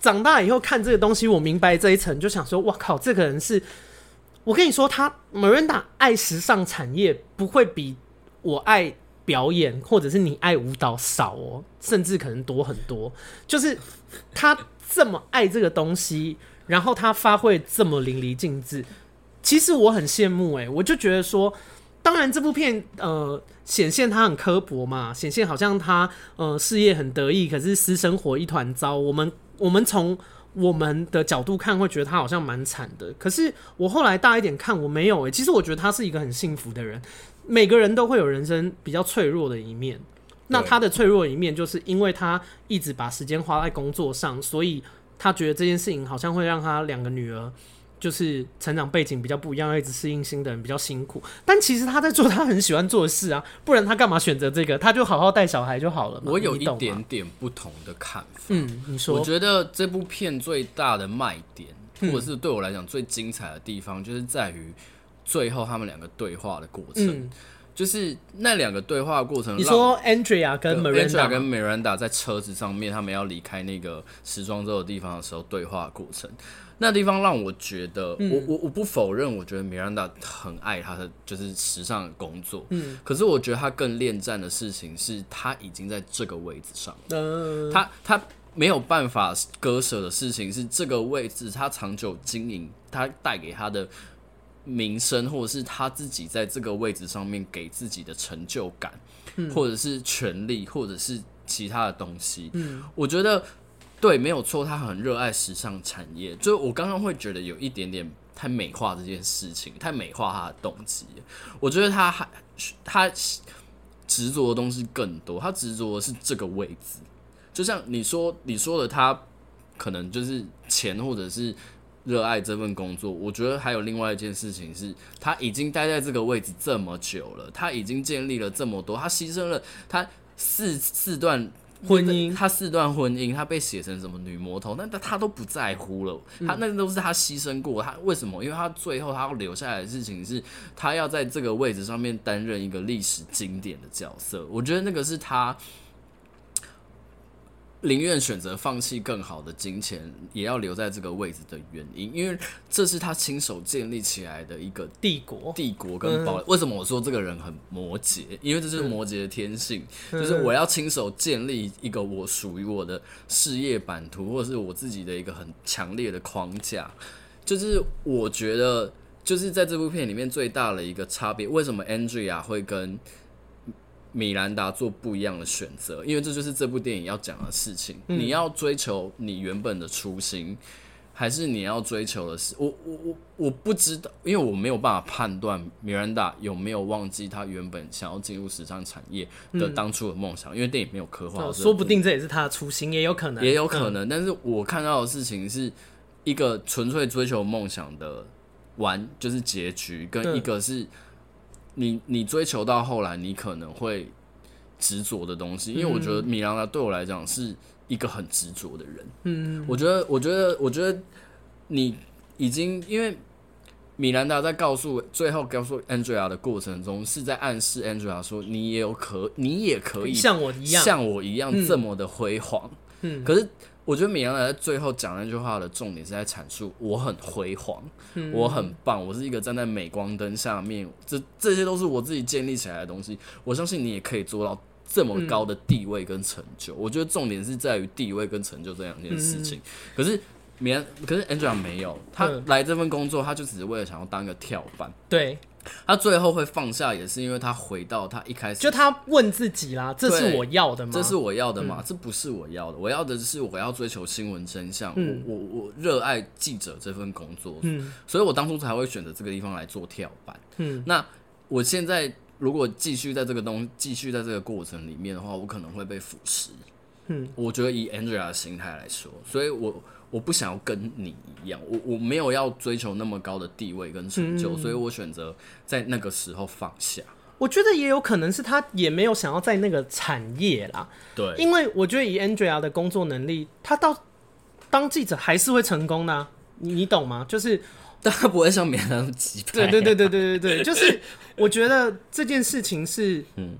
长大以后看这个东西，我明白这一层，就想说：哇靠，这个人是……我跟你说，他 Miranda 爱时尚产业不会比我爱表演，或者是你爱舞蹈少哦，甚至可能多很多。就是他这么爱这个东西，然后他发挥这么淋漓尽致，其实我很羡慕诶，我就觉得说，当然这部片呃显现他很刻薄嘛，显现好像他呃事业很得意，可是私生活一团糟。我们。我们从我们的角度看，会觉得他好像蛮惨的。可是我后来大一点看，我没有诶、欸。其实我觉得他是一个很幸福的人。每个人都会有人生比较脆弱的一面，那他的脆弱一面，就是因为他一直把时间花在工作上，所以他觉得这件事情好像会让他两个女儿。就是成长背景比较不一样，要一直适应新的人比较辛苦。但其实他在做他很喜欢做的事啊，不然他干嘛选择这个？他就好好带小孩就好了嘛。我有一点点不同的看法。嗯，你说？我觉得这部片最大的卖点，或者是对我来讲最精彩的地方，就是在于最后他们两个对话的过程。嗯、就是那两个对话的过程，你说 Andrea 跟 Miranda 跟 Miranda 在车子上面，他们要离开那个时装周的地方的时候，对话过程。那地方让我觉得，嗯、我我我不否认，我觉得米兰达很爱他的就是时尚的工作，嗯，可是我觉得他更恋战的事情是他已经在这个位置上，嗯、他他没有办法割舍的事情是这个位置，他长久经营，他带给他的名声，或者是他自己在这个位置上面给自己的成就感，嗯、或者是权力，或者是其他的东西，嗯，我觉得。对，没有错，他很热爱时尚产业。就我刚刚会觉得有一点点太美化这件事情，太美化他的动机。我觉得他还他执着的东西更多，他执着的是这个位置。就像你说你说的，他可能就是钱，或者是热爱这份工作。我觉得还有另外一件事情是，他已经待在这个位置这么久了，他已经建立了这么多，他牺牲了他四四段。婚姻，他四段婚姻，他被写成什么女魔头，但他他都不在乎了。他那个都是他牺牲过。他为什么？因为他最后他要留下来的事情是，他要在这个位置上面担任一个历史经典的角色。我觉得那个是他。宁愿选择放弃更好的金钱，也要留在这个位置的原因，因为这是他亲手建立起来的一个帝国，帝国跟堡垒。为什么我说这个人很摩羯？因为这就是摩羯的天性，就是我要亲手建立一个我属于我的事业版图，或者是我自己的一个很强烈的框架。就是我觉得，就是在这部片里面最大的一个差别，为什么 Andrea 会跟米兰达做不一样的选择，因为这就是这部电影要讲的事情。嗯、你要追求你原本的初心，还是你要追求的是我我我我不知道，因为我没有办法判断米兰达有没有忘记他原本想要进入时尚产业的当初的梦想，嗯、因为电影没有刻画。说不定这也是他的初心，也有可能，也有可能。嗯、但是我看到的事情是一个纯粹追求梦想的完，就是结局，跟一个是。你你追求到后来，你可能会执着的东西，因为我觉得米兰达对我来讲是一个很执着的人。嗯，我觉得，我觉得，我觉得你已经因为米兰达在告诉最后告诉 Andrea 的过程中，是在暗示 Andrea 说，你也有可，你也可以像我一样，像我一样这么的辉煌。嗯，可是。我觉得米兰达在最后讲那句话的重点是在阐述我很辉煌，嗯、我很棒，我是一个站在镁光灯下面，这这些都是我自己建立起来的东西。我相信你也可以做到这么高的地位跟成就。嗯、我觉得重点是在于地位跟成就这两件事情。嗯、可是米兰，可是 Angela 没有，他来这份工作，他就只是为了想要当一个跳板。对。他最后会放下，也是因为他回到他一开始，就他问自己啦：“这是我要的吗？这是我要的吗？嗯、这不是我要的。我要的是我要追求新闻真相。嗯、我我我热爱记者这份工作。嗯，所以我当初才会选择这个地方来做跳板。嗯，那我现在如果继续在这个东继续在这个过程里面的话，我可能会被腐蚀。嗯，我觉得以 Andrea 的心态来说，所以我。我不想要跟你一样，我我没有要追求那么高的地位跟成就，嗯、所以我选择在那个时候放下。我觉得也有可能是他也没有想要在那个产业啦，对，因为我觉得以 Andrea 的工作能力，他到当记者还是会成功的、啊，你你懂吗？就是 但他不会像别人那么急对对对对对对对，就是我觉得这件事情是，嗯，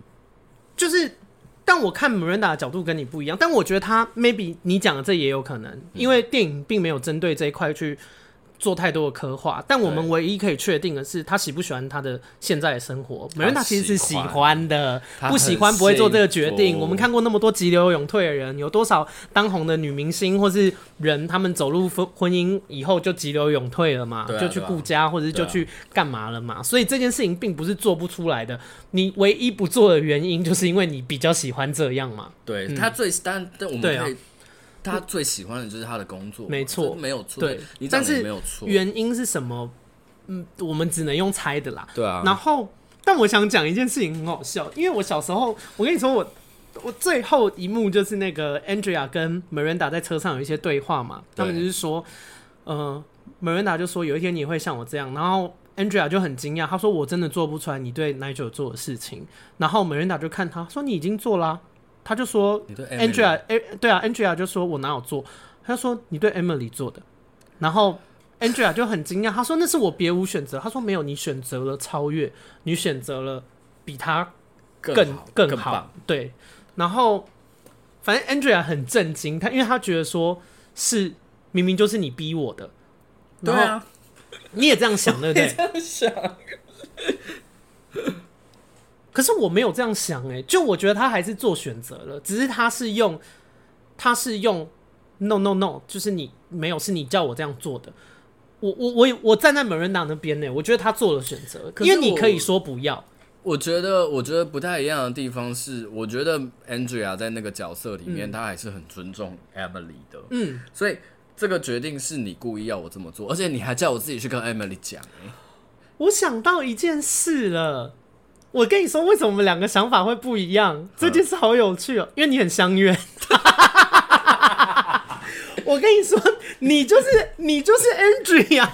就是。但我看 Miranda 的角度跟你不一样，但我觉得他 maybe 你讲的这也有可能，因为电影并没有针对这一块去。做太多的刻画，但我们唯一可以确定的是，他喜不喜欢他的现在的生活。美人他其实是喜欢的，不喜欢不会做这个决定。我们看过那么多急流勇退的人，有多少当红的女明星或是人，他们走入婚婚姻以后就急流勇退了嘛，就去顾家或者是就去干嘛了嘛。所以这件事情并不是做不出来的，你唯一不做的原因就是因为你比较喜欢这样嘛。对他最但但我们可以。他最喜欢的就是他的工作，没错，没有错。对，但是原因是什么？嗯，我们只能用猜的啦。对啊。然后，但我想讲一件事情很好笑，因为我小时候，我跟你说，我我最后一幕就是那个 Andrea 跟 Miranda 在车上有一些对话嘛，他们就是说，呃，Miranda 就说有一天你会像我这样，然后 Andrea 就很惊讶，他说我真的做不出来你对 Nigel 做的事情，然后 Miranda 就看他说你已经做啦。他就说，Angela，哎，对啊，Angela 就说，我哪有做？他就说你对 Emily 做的，然后 Angela 就很惊讶，他说那是我别无选择。他说没有，你选择了超越，你选择了比他更更好，更好，对。然后反正 Angela 很震惊，他因为他觉得说是明明就是你逼我的，对啊，你也这样想，对不对？这样想。可是我没有这样想，哎，就我觉得他还是做选择了，只是他是用，他是用 no no no，就是你没有，是你叫我这样做的。我我我我站在 Miranda 那边呢，我觉得他做了选择，因为你可以说不要。我觉得我觉得不太一样的地方是，我觉得 Andrea 在那个角色里面，他、嗯、还是很尊重 Emily 的。嗯，所以这个决定是你故意要我这么做，而且你还叫我自己去跟 Emily 讲。我想到一件事了，我跟你说，为什么我们两个想法会不一样？这件事好有趣哦，因为你很乡愿。我跟你说，你就是你就是 Andrea。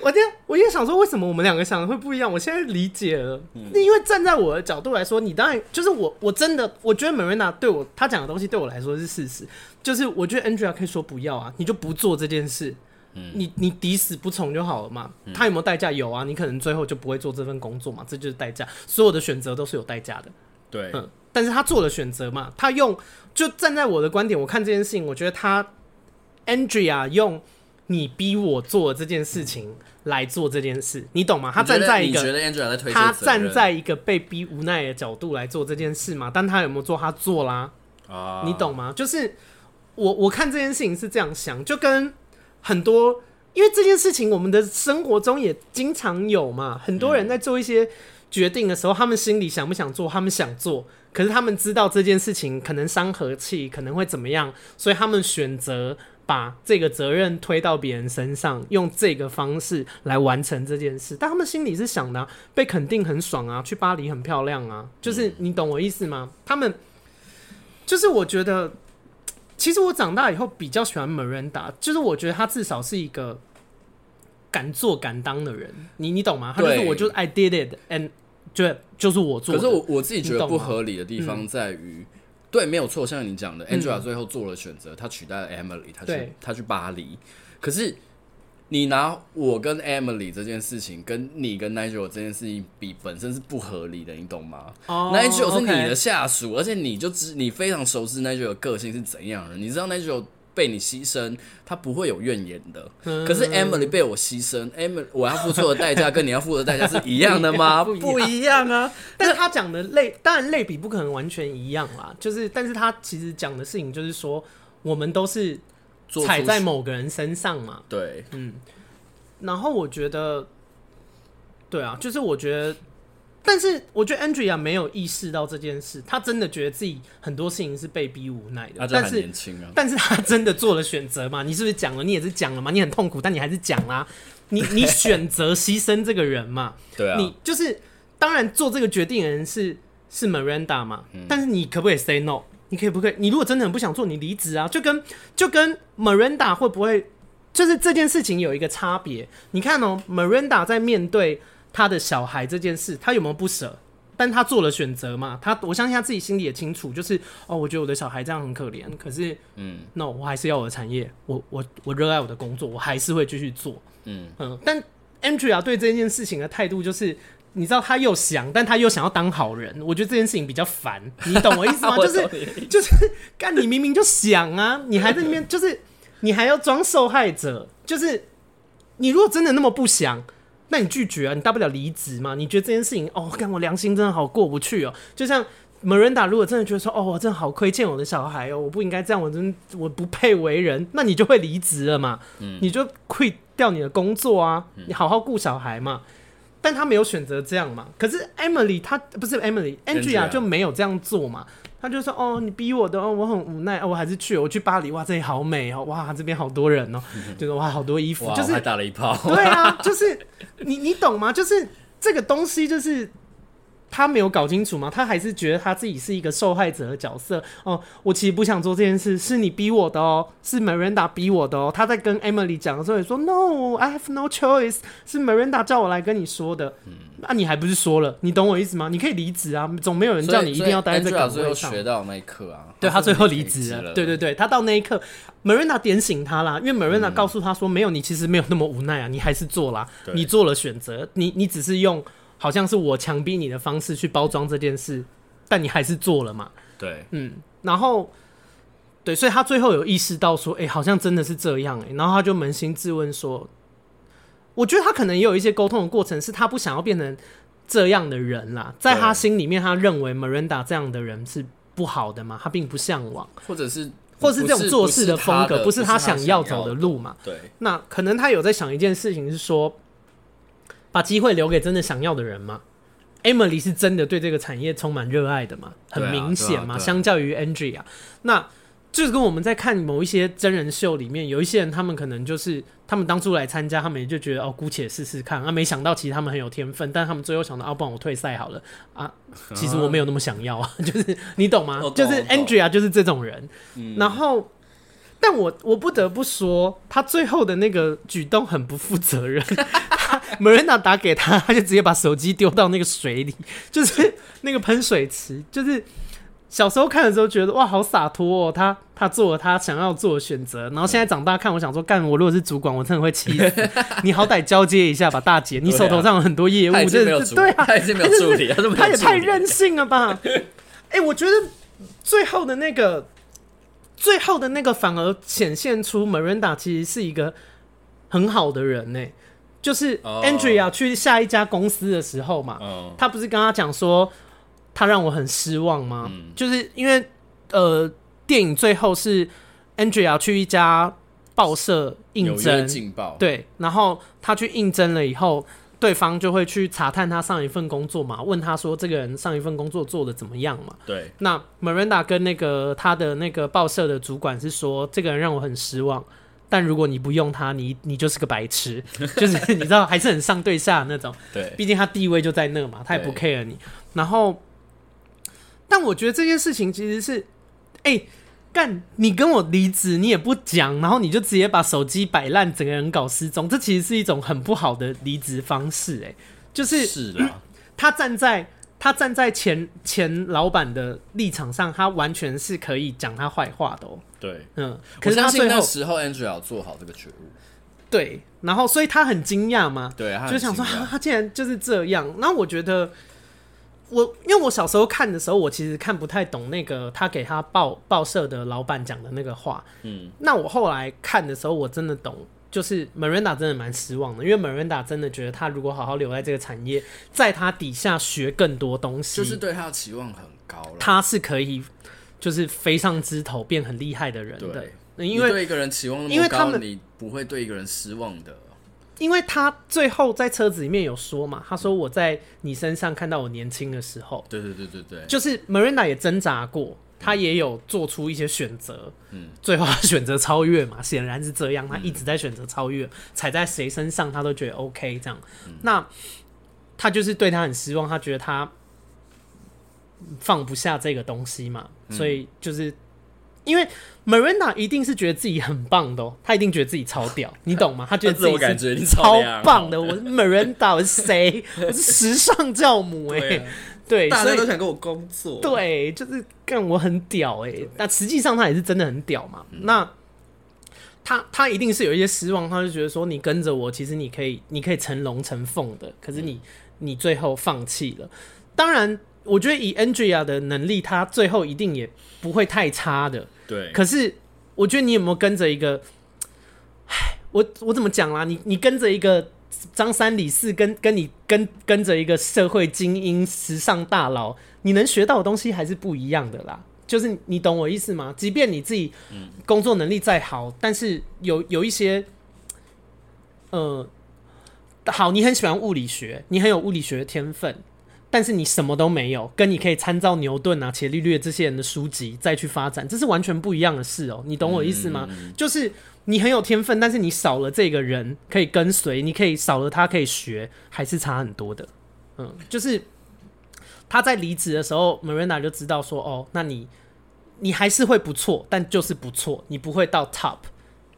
我就我就想说，为什么我们两个想的会不一样？我现在理解了，嗯、因为站在我的角度来说，你当然就是我，我真的我觉得 Miranda 对我他讲的东西对我来说是事实，就是我觉得 Andrea 可以说不要啊，你就不做这件事，嗯、你你抵死不从就好了嘛。他有没有代价？有啊，你可能最后就不会做这份工作嘛，这就是代价。所有的选择都是有代价的，对，嗯。但是他做了选择嘛，他用就站在我的观点，我看这件事情，我觉得他 Andrea 用你逼我做这件事情来做这件事，你懂吗？他站在一个他站在一个被逼无奈的角度来做这件事嘛，但他有没有做？他做啦，啊，你懂吗？就是我我看这件事情是这样想，就跟很多因为这件事情，我们的生活中也经常有嘛，很多人在做一些决定的时候，他们心里想不想做？他们想做。可是他们知道这件事情可能伤和气，可能会怎么样，所以他们选择把这个责任推到别人身上，用这个方式来完成这件事。但他们心里是想的啊，被肯定很爽啊，去巴黎很漂亮啊，就是你懂我意思吗？他们就是我觉得，其实我长大以后比较喜欢 Miranda，就是我觉得他至少是一个敢做敢当的人。你你懂吗？他就是我就是 I did it and 就就是我做的，可是我我自己觉得不合理的地方在于，嗯、对，没有错，像你讲的，Angela 最后做了选择，她、嗯、取代了 Emily，她去她去巴黎。可是你拿我跟 Emily 这件事情，跟你跟 Nigel 这件事情比，本身是不合理的，你懂吗、oh,？Nigel 是你的下属.而且你就知你非常熟知 Nigel 的个性是怎样的，你知道 Nigel。被你牺牲，他不会有怨言的。可是 Emily 被我牺牲，Emily 我要付出的代价跟你要付出的代价是一样的吗？不一，不一样啊！但是他讲的类，当然类比不可能完全一样啦。就是，但是他其实讲的事情就是说，我们都是踩在某个人身上嘛。对，嗯。然后我觉得，对啊，就是我觉得。但是我觉得 Andrea 没有意识到这件事，他真的觉得自己很多事情是被逼无奈的。他很年轻啊，但是，但是他真的做了选择嘛？你是不是讲了？你也是讲了嘛？你很痛苦，但你还是讲啦。你 你选择牺牲这个人嘛？对啊。你就是当然做这个决定的人是是 Miranda 嘛？嗯。但是你可不可以 say no？你可以不可以？你如果真的很不想做，你离职啊？就跟就跟 Miranda 会不会？就是这件事情有一个差别。你看哦，Miranda 在面对。他的小孩这件事，他有没有不舍？但他做了选择嘛？他我相信他自己心里也清楚，就是哦，我觉得我的小孩这样很可怜。可是，嗯，no，我还是要我的产业，我我我热爱我的工作，我还是会继续做。嗯嗯。但 Andrea 对这件事情的态度就是，你知道，他又想，但他又想要当好人。我觉得这件事情比较烦，你懂我意思吗？就是就是，干你明明就想啊，你还在那边，就是你还要装受害者，就是你如果真的那么不想。那你拒绝啊？你大不了离职嘛？你觉得这件事情哦，干我良心真的好过不去哦。就像 Miranda 如果真的觉得说哦，我真的好亏欠我的小孩哦，我不应该这样，我真我不配为人，那你就会离职了嘛？嗯，你就 quit 掉你的工作啊，你好好顾小孩嘛。但他没有选择这样嘛？可是 Emily 她不是 Emily，Angela 就没有这样做嘛？他就说：“哦，你逼我的哦，我很无奈，哦，我还是去，我去巴黎，哇，这里好美哦，哇，这边好多人哦，就是哇，好多衣服，就是还打了一炮，对啊，就是你你懂吗？就是这个东西就是。”他没有搞清楚吗？他还是觉得他自己是一个受害者的角色哦。我其实不想做这件事，是你逼我的哦，是 Miranda 逼我的哦。他在跟 Emily 讲的时候也说：“No，I have no choice。”是 Miranda 叫我来跟你说的。嗯，那、啊、你还不是说了？你懂我意思吗？你可以离职啊，总没有人叫你一定要待在这岗位上。学到那一刻啊，对他最后离职了。对对对，他到那一刻，Miranda 点醒他啦，因为 Miranda 告诉他说：“没有，你其实没有那么无奈啊，你还是做啦，你做了选择，你你只是用。”好像是我强逼你的方式去包装这件事，但你还是做了嘛？对，嗯，然后，对，所以他最后有意识到说，哎、欸，好像真的是这样哎、欸，然后他就扪心自问说，我觉得他可能也有一些沟通的过程，是他不想要变成这样的人啦，在他心里面，他认为 Miranda 这样的人是不好的嘛，他并不向往，或者是，或者是这种做事的风格，不是他想要走的路嘛？对，那可能他有在想一件事情，是说把机会留给真的想要的人吗。Emily 是真的对这个产业充满热爱的嘛？很明显嘛，相较于 Andrea，那。就是跟我们在看某一些真人秀里面，有一些人，他们可能就是他们当初来参加，他们也就觉得哦，姑且试试看啊，没想到其实他们很有天分，但他们最后想到，啊，不然我退赛好了啊，其实我没有那么想要啊，就是你懂吗？就是 Andrea 就是这种人，然后，但我我不得不说，他最后的那个举动很不负责任 Miranda 打给他，他就直接把手机丢到那个水里，就是那个喷水池，就是。小时候看的时候觉得哇，好洒脱哦，他他做了他想要做的选择，然后现在长大看，我想说，干我如果是主管，我真的会气死 你，好歹交接一下吧，大姐，你手头上有很多业务，真的是对啊，他已经没有助理，他也太任性了吧？哎、欸，我觉得最后的那个，最后的那个反而显现出 Miranda 其实是一个很好的人呢，就是 Andrea 去下一家公司的时候嘛，他不是跟他讲说。他让我很失望吗？嗯、就是因为呃，电影最后是 Andrea 去一家报社应征，对，然后他去应征了以后，对方就会去查探他上一份工作嘛，问他说这个人上一份工作做的怎么样嘛？对。那 Miranda 跟那个他的那个报社的主管是说，这个人让我很失望，但如果你不用他，你你就是个白痴，就是你知道还是很上对下的那种。对，毕竟他地位就在那嘛，他也不 care 你，然后。但我觉得这件事情其实是，哎、欸，干你跟我离职，你也不讲，然后你就直接把手机摆烂，整个人搞失踪，这其实是一种很不好的离职方式、欸。哎，就是是啦、嗯，他站在他站在前前老板的立场上，他完全是可以讲他坏话的。对，嗯，可是他最后那时候 Andrea 要做好这个觉悟。对，然后所以他很惊讶嘛，对，就想说他，他竟然就是这样。那我觉得。我因为我小时候看的时候，我其实看不太懂那个他给他报报社的老板讲的那个话。嗯，那我后来看的时候，我真的懂，就是 Miranda 真的蛮失望的，因为 Miranda 真的觉得他如果好好留在这个产业，在他底下学更多东西，就是对他的期望很高了。他是可以就是飞上枝头变很厉害的人的。对，因为对一个人期望那么高，因为他们你不会对一个人失望的。因为他最后在车子里面有说嘛，他说我在你身上看到我年轻的时候，对对对对对，就是 Miranda 也挣扎过，他也有做出一些选择，嗯，最后他选择超越嘛，显然是这样，他一直在选择超越，踩在谁身上他都觉得 OK 这样，那他就是对他很失望，他觉得他放不下这个东西嘛，所以就是。因为 Miranda 一定是觉得自己很棒的，喔，他一定觉得自己超屌，你懂吗？他觉得自己是超棒的。我是 Miranda，我是谁？我是时尚教母哎，欸，对，大家都想跟我工作。对，就是干我很屌哎，欸，但实际上他也是真的很屌嘛。嗯，那他他一定是有一些失望，他就觉得说你跟着我，其实你可以你可以成龙成凤的，可是你，嗯，你最后放弃了。当然，我觉得以 Andrea 的能力，他最后一定也不会太差的。对，可是我觉得你有没有跟着一个，唉，我我怎么讲啦？你你跟着一个张三李四，跟跟你跟跟着一个社会精英、时尚大佬，你能学到的东西还是不一样的啦。就是你懂我意思吗？即便你自己工作能力再好，但是有有一些，呃，好，你很喜欢物理学，你很有物理学的天分。但是你什么都没有，跟你可以参照牛顿啊、伽利略这些人的书籍再去发展，这是完全不一样的事哦。你懂我意思吗？嗯、就是你很有天分，但是你少了这个人可以跟随，你可以少了他可以学，还是差很多的。嗯，就是他在离职的时候，Miranda 就知道说，哦，那你你还是会不错，但就是不错，你不会到 top。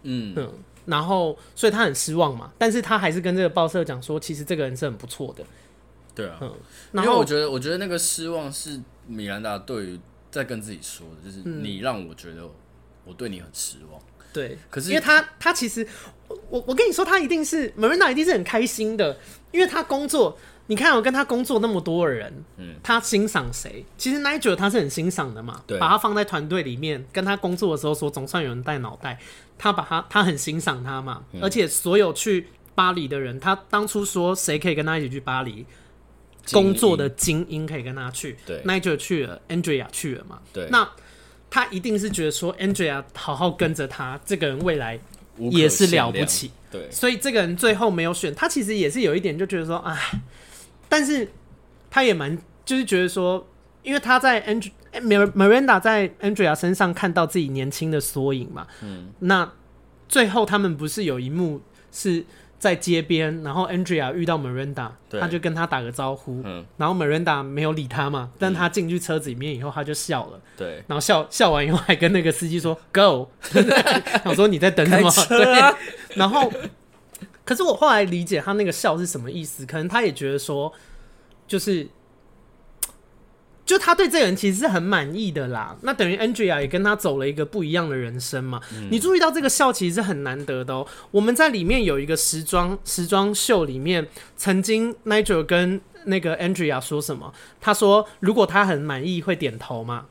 嗯嗯，然后所以他很失望嘛，但是他还是跟这个报社讲说，其实这个人是很不错的。对啊，嗯，因为我觉得，我觉得那个失望是米兰达对于在跟自己说的，就是你让我觉得我对你很失望。对，可是因为他他其实我我跟你说，他一定是 Miranda 一定是很开心的，因为他工作，你看我跟他工作那么多人，嗯，他欣赏谁？其实 Nigel 他是很欣赏的嘛，对，把他放在团队里面，跟他工作的时候说，总算有人带脑袋，他把他他很欣赏他嘛，嗯、而且所有去巴黎的人，他当初说谁可以跟他一起去巴黎工作的精英可以跟他去，对，Nigel 去了，Andrea 去了嘛，对，那他一定是觉得说 Andrea 好好跟着他，这个人未来。也是了不起，对，所以这个人最后没有选他，其实也是有一点就觉得说，哎，但是他也蛮就是觉得说，因为他在 Andrea Miranda 在 Andrea 身上看到自己年轻的缩影嘛，嗯，那最后他们不是有一幕是。在街边，然后 Andrea 遇到 Miranda，他就跟他打个招呼，嗯、然后 Miranda 没有理他嘛，但他进去车子里面以后，他就笑了，对，然后笑笑完以后，还跟那个司机说 Go，我说你在等什么？对，然后，可是我后来理解他那个笑是什么意思，可能他也觉得说，就是。就他对这个人其实是很满意的啦，那等于 Andrea 也跟他走了一个不一样的人生嘛。嗯、你注意到这个笑其实是很难得的哦。我们在里面有一个时装时装秀里面，曾经 Nigel 跟那个 Andrea 说什么？他说如果他很满意会点头吗？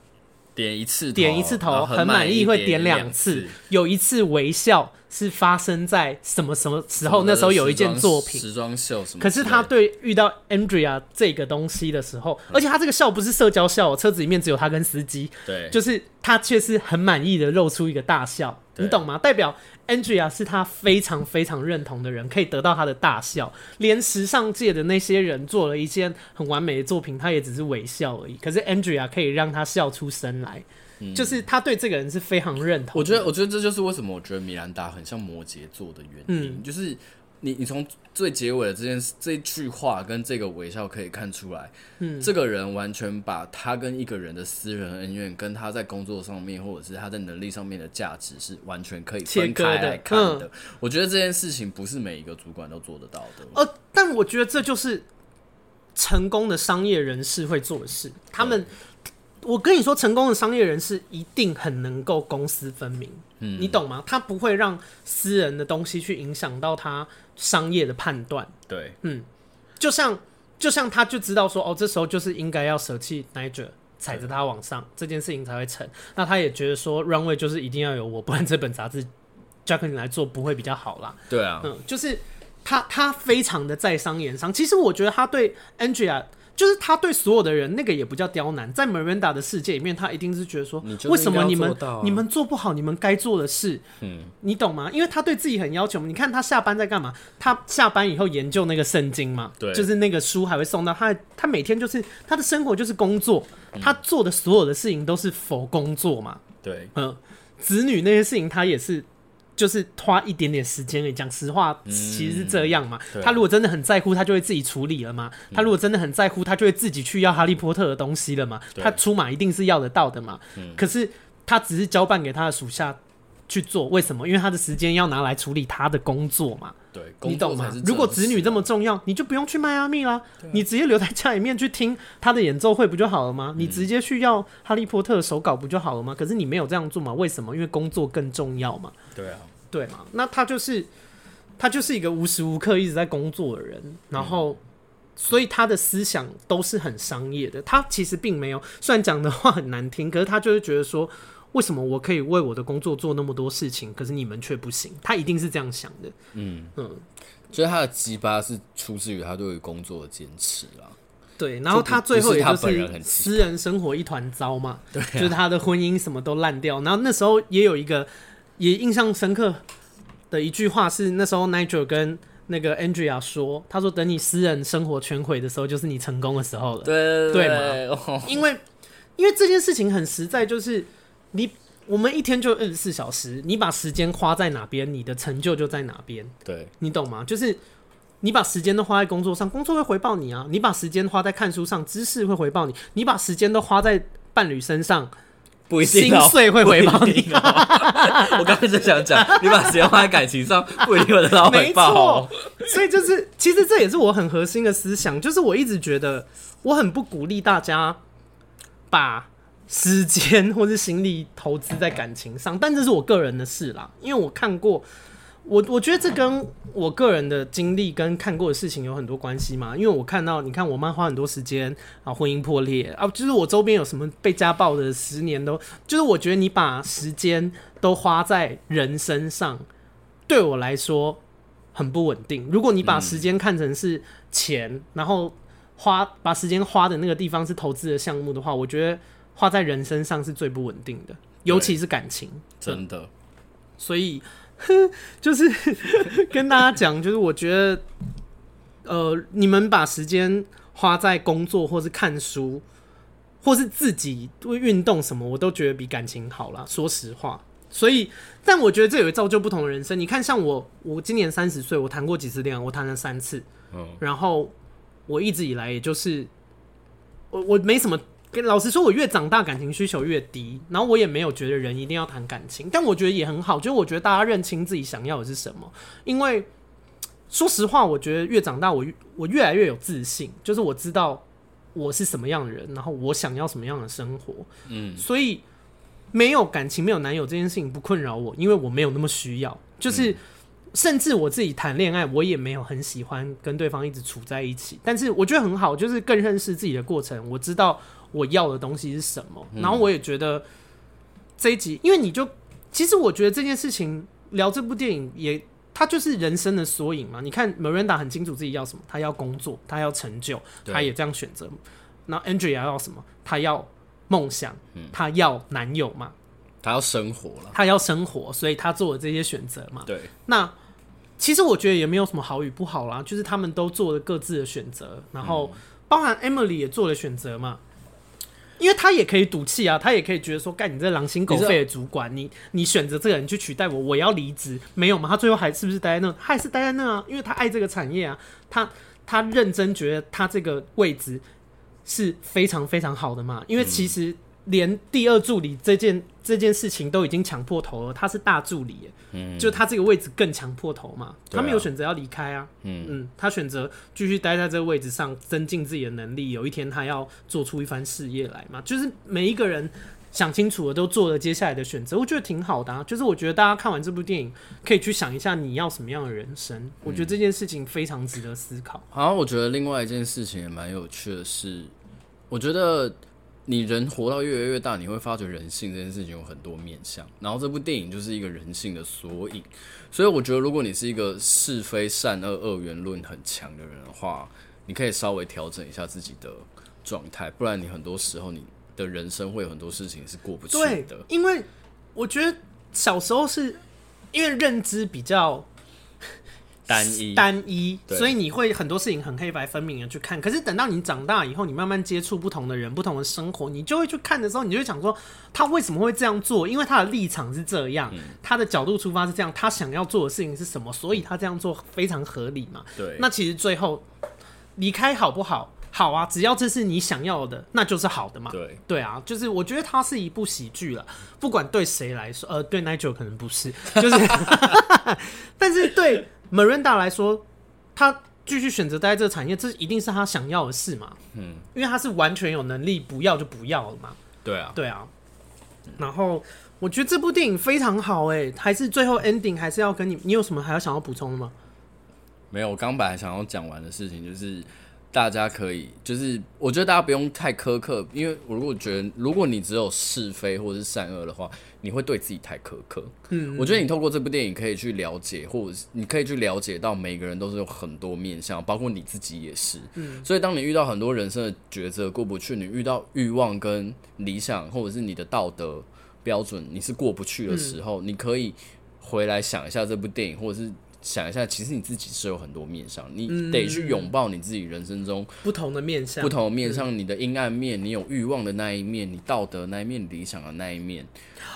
点一次，点一次头，很满意会点两次，有一次微笑是发生在什么什么时候？那时候有一件作品，时装秀什么？可是他对遇到 Andrea 这个东西的时候，而且他这个笑不是社交笑，车子里面只有他跟司机，对，就是他却是很满意的露出一个大笑，你懂吗？代表。Andrea 是他非常非常认同的人，可以得到他的大笑。连时尚界的那些人做了一件很完美的作品，他也只是微笑而已。可是 Andrea 可以让他笑出声来，嗯、就是他对这个人是非常认同。我觉得，我觉得这就是为什么我觉得米兰达很像摩羯座的原因，嗯、就是。你你从最结尾的这件事这句话跟这个微笑可以看出来，嗯，这个人完全把他跟一个人的私人恩怨，跟他在工作上面或者是他在能力上面的价值是完全可以分开来看的。嗯、我觉得这件事情不是每一个主管都做得到的。呃，但我觉得这就是成功的商业人士会做的事。他们，我跟你说，成功的商业人士一定很能够公私分明。嗯，你懂吗？他不会让私人的东西去影响到他。商业的判断，对，嗯，就像就像他就知道说，哦，这时候就是应该要舍弃 Nigel，踩着他往上，对这件事情才会成。那他也觉得说，Runway 就是一定要有我，不然这本杂志 Jacqueline 来做不会比较好啦。对啊，嗯，就是他他非常的在商言商。其实我觉得他对 Andrea。就是他对所有的人，那个也不叫刁难。在 Miranda 的世界里面，他一定是觉得说，为什么你们你们做不好你们该做的事？嗯，你懂吗？因为他对自己很要求。你看他下班在干嘛？他下班以后研究那个圣经嘛，对，就是那个书还会送到他。他每天就是他的生活就是工作，他做的所有的事情都是 for 工作嘛。对，嗯，子女那些事情他也是。就是花一点点时间，你讲实话，其实是这样嘛。嗯、他如果真的很在乎，他就会自己处理了嘛。嗯、他如果真的很在乎，他就会自己去要哈利波特的东西了嘛。他出马一定是要得到的嘛。嗯、可是他只是交办给他的属下去做，为什么？因为他的时间要拿来处理他的工作嘛。对，你懂吗？如果子女这么重要，你就不用去迈阿密啦，啊、你直接留在家里面去听他的演奏会不就好了吗？嗯、你直接去要哈利波特的手稿不就好了吗？可是你没有这样做嘛？为什么？因为工作更重要嘛。对啊。对嘛？那他就是他就是一个无时无刻一直在工作的人，然后所以他的思想都是很商业的。他其实并没有，虽然讲的话很难听，可是他就是觉得说，为什么我可以为我的工作做那么多事情，可是你们却不行？他一定是这样想的。嗯嗯，所以他的鸡巴是出自于他对于工作的坚持啦。对，然后他最后也就是私人生活一团糟嘛，对，就是他的婚姻什么都烂掉。然后那时候也有一个。也印象深刻的一句话是，那时候 Nigel 跟那个 Andrea 说：“他说等你私人生活全毁的时候，就是你成功的时候了。”对对吗？哦、因为因为这件事情很实在，就是你我们一天就二十四小时，你把时间花在哪边，你的成就就在哪边。对，你懂吗？就是你把时间都花在工作上，工作会回报你啊；你把时间花在看书上，知识会回报你；你把时间都花在伴侣身上。不一定，心碎会回报你。我刚才就想讲，你把时间花在感情上，不一定会得到回报。没错，所以就是，其实这也是我很核心的思想，就是我一直觉得，我很不鼓励大家把时间或是心力投资在感情上，但这是我个人的事啦，因为我看过。我我觉得这跟我个人的经历跟看过的事情有很多关系嘛，因为我看到，你看我妈花很多时间啊，婚姻破裂啊，就是我周边有什么被家暴的，十年都，就是我觉得你把时间都花在人身上，对我来说很不稳定。如果你把时间看成是钱，嗯、然后花把时间花的那个地方是投资的项目的话，我觉得花在人身上是最不稳定的，尤其是感情，真的，所以。就是 跟大家讲，就是我觉得，呃，你们把时间花在工作，或是看书，或是自己会运动什么，我都觉得比感情好啦。说实话，所以，但我觉得这也会造就不同的人生。你看，像我，我今年三十岁，我谈过几次恋爱？我谈了三次，然后我一直以来也就是，我我没什么。跟老实说，我越长大感情需求越低，然后我也没有觉得人一定要谈感情，但我觉得也很好，就是我觉得大家认清自己想要的是什么。因为说实话，我觉得越长大，我我越来越有自信，就是我知道我是什么样的人，然后我想要什么样的生活。嗯，所以没有感情、没有男友这件事情不困扰我，因为我没有那么需要。就是甚至我自己谈恋爱，我也没有很喜欢跟对方一直处在一起。但是我觉得很好，就是更认识自己的过程，我知道。我要的东西是什么？然后我也觉得这一集，因为你就其实我觉得这件事情聊这部电影也，它就是人生的缩影嘛。你看，Miranda 很清楚自己要什么，她要工作，她要成就，她也这样选择。那 Andrea 要什么？她要梦想，她要男友嘛？她要生活了，她要生活，所以她做了这些选择嘛。对。那其实我觉得也没有什么好与不好啦，就是他们都做了各自的选择，然后包含 Emily 也做了选择嘛。因为他也可以赌气啊，他也可以觉得说，干你这狼心狗肺的主管，你你选择这个人去取代我，我要离职，没有吗？他最后还是不是待在那？他还是待在那啊，因为他爱这个产业啊，他他认真觉得他这个位置是非常非常好的嘛，因为其实。连第二助理这件这件事情都已经抢破头了，他是大助理，嗯，就他这个位置更抢破头嘛，他没有选择要离开啊，嗯。嗯，他选择继续待在这个位置上，增进自己的能力，有一天他要做出一番事业来嘛，就是每一个人想清楚了，都做了接下来的选择，我觉得挺好的啊，就是我觉得大家看完这部电影，可以去想一下你要什么样的人生，我觉得这件事情非常值得思考。好，我觉得另外一件事情也蛮有趣的是，我觉得。你人活到越来越大，你会发觉人性这件事情有很多面向，然后这部电影就是一个人性的缩影。所以我觉得，如果你是一个是非善恶二元论很强的人的话，你可以稍微调整一下自己的状态，不然你很多时候你的人生会有很多事情是过不去的。因为我觉得小时候是因为认知比较。单一，单一，所以你会很多事情很黑白分明的去看。可是等到你长大以后，你慢慢接触不同的人、不同的生活，你就会去看的时候，你就会想说，他为什么会这样做？因为他的立场是这样，他的角度出发是这样，他想要做的事情是什么？所以他这样做非常合理嘛？对。那其实最后离开好不好？好啊，只要这是你想要的，那就是好的嘛。对，对啊，就是我觉得它是一部喜剧了，不管对谁来说，呃，对 Nigel 可能不是，就是，但是对。Miranda 来说，他继续选择待在这个产业，这一定是他想要的事嘛？嗯，因为他是完全有能力不要就不要了嘛。对啊，对啊。然后我觉得这部电影非常好，哎，还是最后 ending 还是要跟你，你有什么还要想要补充的吗？没有，我刚本来想要讲完的事情就是。大家可以，就是我觉得大家不用太苛刻，因为我如果觉得，如果你只有是非或者是善恶的话，你会对自己太苛刻。嗯，我觉得你透过这部电影可以去了解，或者是你可以去了解到每个人都是有很多面相，包括你自己也是。嗯，所以当你遇到很多人生的抉择过不去，你遇到欲望跟理想，或者是你的道德标准你是过不去的时候，嗯，你可以回来想一下这部电影，或者是。想一下，其实你自己是有很多面相，你得去拥抱你自己人生中不同的面相，不同的面相，你的阴暗面，你有欲望的那一面，你道德那一面，理想的那一面。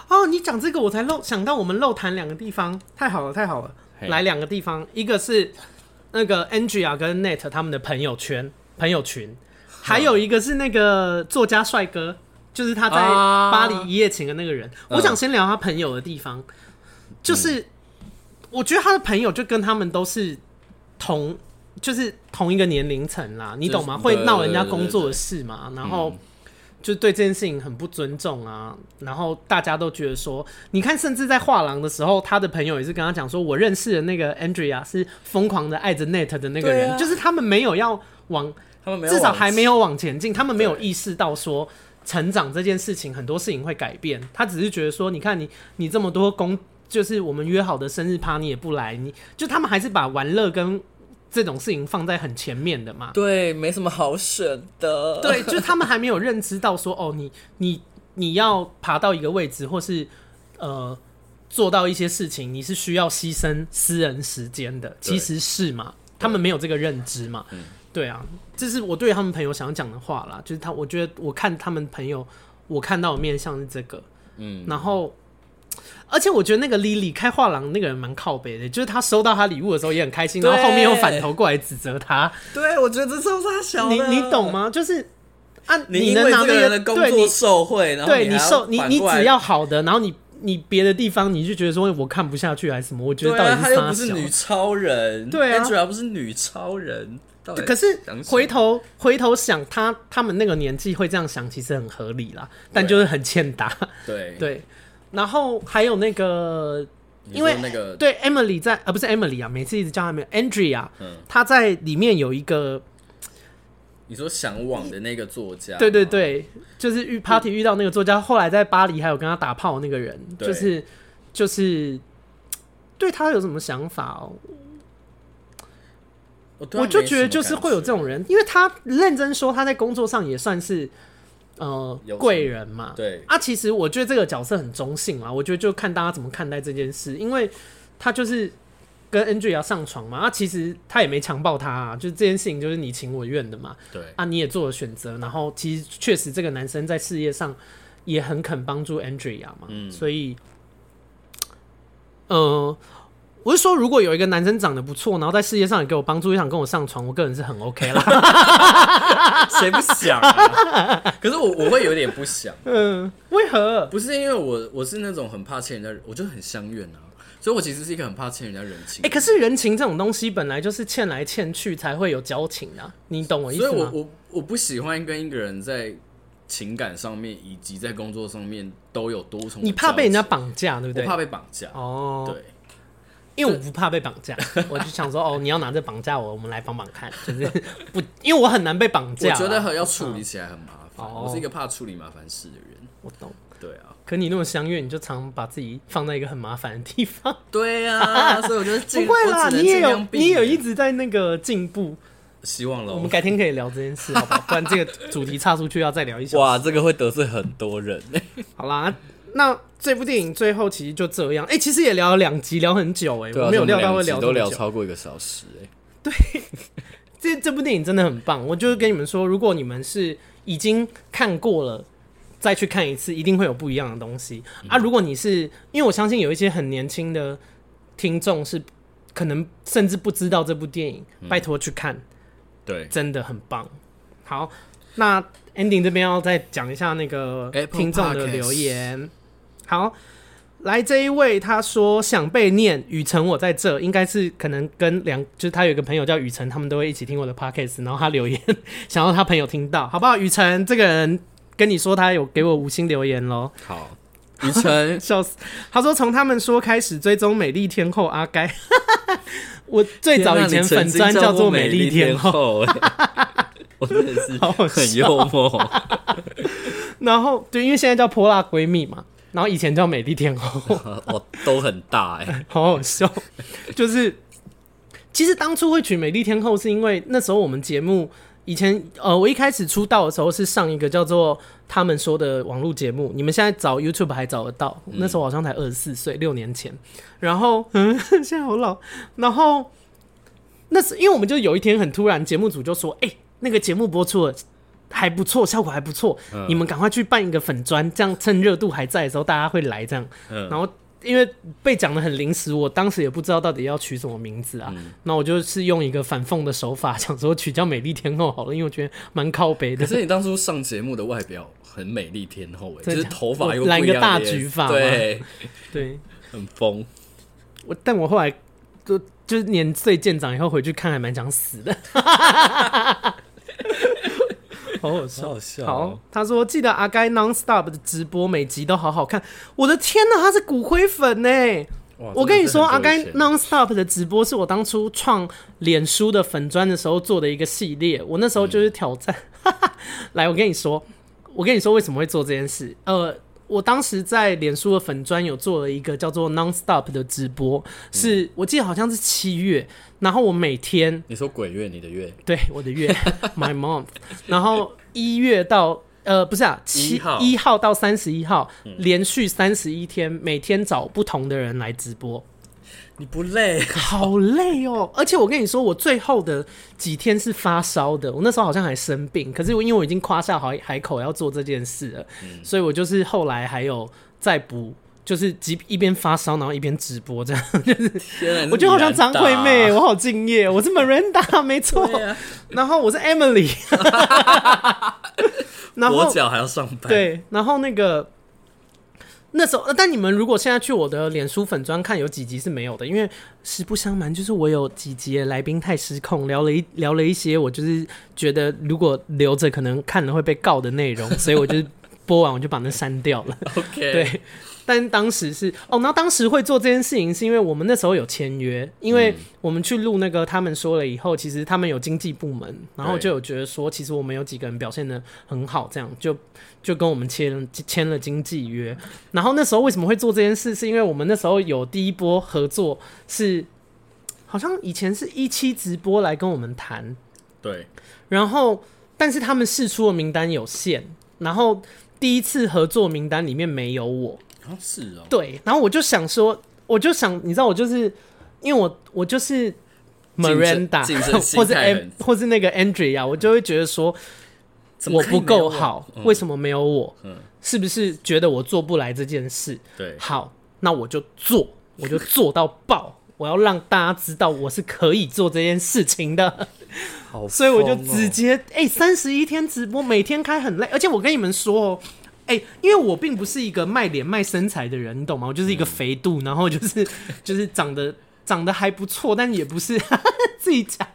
哦，你讲这个，我才漏想到我们漏谈两个地方，太好了，太好了。来两个地方，一个是那个 Andrea 跟 Nate 他们的朋友圈、朋友群，还有一个是那个作家帅哥，就是他在巴黎一夜情的那个人。我想先聊他朋友的地方，就是。我觉得他的朋友就跟他们都是同，就是同一个年龄层啦，你懂吗？会闹人家工作的事嘛，然后就对这件事情很不尊重啊。然后大家都觉得说，你看，甚至在画廊的时候，他的朋友也是跟他讲说，我认识的那个 Andrea 是疯狂的爱着 Nate 的那个人，啊、就是他们没有要往，他们没有至少还没有往前进，他们没有意识到说成长这件事情，很多事情会改变。他只是觉得说，你看你你这么多工。就是我们约好的生日趴，你也不来，你就他们还是把玩乐跟这种事情放在很前面的嘛。对，没什么好选的。对，就是他们还没有认知到说，哦，你你你要爬到一个位置，或是呃做到一些事情，你是需要牺牲私人时间的。其实是嘛，他们没有这个认知嘛。对啊，这是我对他们朋友想讲的话啦。就是他，我觉得我看他们朋友，我看到的面向是这个。嗯，然后。而且我觉得那个 Lily 开画廊那个人蛮靠北的，就是他收到他礼物的时候也很开心，然后后面又反头过来指责他。对，我觉得这超傻小。你你懂吗？就是啊，你能拿这个人的工作受贿，然后对你受你你只要好的，然后你你别的地方你就觉得说我看不下去还是什么？我觉得到底是？他又不是女超人，对啊，主要不是女超人。可是回头回头想，他他们那个年纪会这样想，其实很合理啦，但就是很欠打。对对。然后还有那个，因为那个对 Emily 在，呃，不是 Emily 啊，每次一直叫他们 Andrea，嗯，他在里面有一个，你说向往的那个作家，对对对，就是遇 party 遇到那个作家，后来在巴黎还有跟他打炮那个人，就是就是对他有什么想法哦？我就觉得就是会有这种人，因为他认真说他在工作上也算是。呃，贵人嘛，对。啊，其实我觉得这个角色很中性啦，我觉得就看大家怎么看待这件事，因为他就是跟 Andrea 要上床嘛，啊，其实他也没强暴他啊，就是这件事情就是你情我愿的嘛，对。啊，你也做了选择，然后其实确实这个男生在事业上也很肯帮助 Andrea 嘛，嗯，所以，呃。我是说，如果有一个男生长得不错，然后在事业上也给我帮助，又想跟我上床，我个人是很 OK 啦。谁不想啊？可是我我会有点不想。嗯，为何？不是因为我我是那种很怕欠人家，我就很相怨啊。所以我其实是一个很怕欠人家人情。哎、欸，可是人情这种东西本来就是欠来欠去才会有交情啊，你懂我意思吗？所以我我我不喜欢跟一个人在情感上面以及在工作上面都有多重。你怕被人家绑架，对不对？我怕被绑架。哦，对。因为我不怕被绑架，我就想说哦，你要拿着绑架我，我们来帮忙看，就是不，因为我很难被绑架。我觉得很要处理起来很麻烦，我是一个怕处理麻烦事的人。我懂，对啊。可你那么相悦，你就常把自己放在一个很麻烦的地方。对啊，所以我觉得不会啦，你也有，你也有一直在那个进步。希望了，我们改天可以聊这件事，好不好？不然这个主题岔出去要再聊一下。哇，这个会得罪很多人。好啦。那这部电影最后其实就这样，哎、欸，其实也聊了两集，聊很久，哎、啊，我没有料到会聊超过一个小时，哎，对，这这部电影真的很棒，我就是跟你们说，如果你们是已经看过了，再去看一次，一定会有不一样的东西、嗯、啊。如果你是，因为我相信有一些很年轻的听众是可能甚至不知道这部电影，嗯、拜托去看，对，真的很棒。好，那 ending 这边要再讲一下那个听众的留言。好，来这一位，他说想被念雨辰，我在这，应该是可能跟两，就是他有一个朋友叫雨辰，他们都会一起听我的 podcast，然后他留言 想要他朋友听到，好不好？雨辰这个人跟你说他有给我五星留言喽。好，雨辰 笑死，他说从他们说开始追踪美丽天后阿该，我最早以前粉专叫做美丽天后，我真的是很幽默。然后对，因为现在叫泼辣闺蜜嘛。然后以前叫美丽天后，我都很大哎、欸，好好笑。就是其实当初会取美丽天后，是因为那时候我们节目以前呃，我一开始出道的时候是上一个叫做他们说的网络节目，你们现在找 YouTube 还找得到。那时候好像才二十四岁，六年前。然后嗯，现在好老。然后那是因为我们就有一天很突然，节目组就说：“哎、欸，那个节目播出了。”还不错，效果还不错。嗯、你们赶快去办一个粉砖，这样趁热度还在的时候，大家会来这样。嗯、然后因为被讲的很临时，我当时也不知道到底要取什么名字啊。那、嗯、我就是用一个反讽的手法，想说取叫美丽天后好了，因为我觉得蛮靠北的。可是你当初上节目的外表很美丽天后，哎，就是头发又染一个大橘发，对对，很疯。我但我后来就就是年岁渐长以后回去看，还蛮想死的。好好笑，好好笑哦。好，他说记得阿该 nonstop 的直播，每集都好好看。我的天呐，他是骨灰粉呢！我跟你说，阿该 nonstop 的直播是我当初创脸书的粉砖的时候做的一个系列。我那时候就是挑战，嗯、来，我跟你说，我跟你说为什么会做这件事。呃，我当时在脸书的粉专有做了一个叫做 nonstop 的直播，是、嗯、我记得好像是七月，然后我每天你说鬼月，你的月，对，我的月，my month，然后一月到。呃，不是啊，七一号到三十一号，嗯、连续三十一天，每天找不同的人来直播。你不累？好累哦！而且我跟你说，我最后的几天是发烧的，我那时候好像还生病，可是因为我已经夸下海海口要做这件事了，嗯、所以我就是后来还有再补，就是即一边发烧，然后一边直播这样。就是，我觉得好像张惠妹，我好敬业，我是 Miranda，没错。啊、然后我是 Emily。然后脚还要上班，对，然后那个那时候，但你们如果现在去我的脸书粉专看，有几集是没有的，因为实不相瞒，就是我有几集来宾太失控，聊了一聊了一些，我就是觉得如果留着可能看了会被告的内容，所以我就播完我就把那删掉了。OK，对。但当时是哦，那当时会做这件事情，是因为我们那时候有签约，因为我们去录那个，他们说了以后，其实他们有经纪部门，然后就有觉得说，其实我们有几个人表现的很好，这样就就跟我们签签了经纪约。然后那时候为什么会做这件事，是因为我们那时候有第一波合作是，好像以前是一期直播来跟我们谈，对，然后但是他们试出的名单有限，然后第一次合作名单里面没有我。哦，是哦，对，然后我就想说，我就想，你知道，我就是因为我我就是 Miranda，或者 M，或是那个 Andrea，我就会觉得说，我不够好，为什么没有我？嗯，是不是觉得我做不来这件事？对，好，那我就做，我就做到爆，我要让大家知道我是可以做这件事情的。好，所以我就直接哎，三十一天直播，每天开很累，而且我跟你们说哦。哎、欸，因为我并不是一个卖脸卖身材的人，你懂吗？我就是一个肥度，嗯、然后就是 就是长得长得还不错，但也不是 自己讲。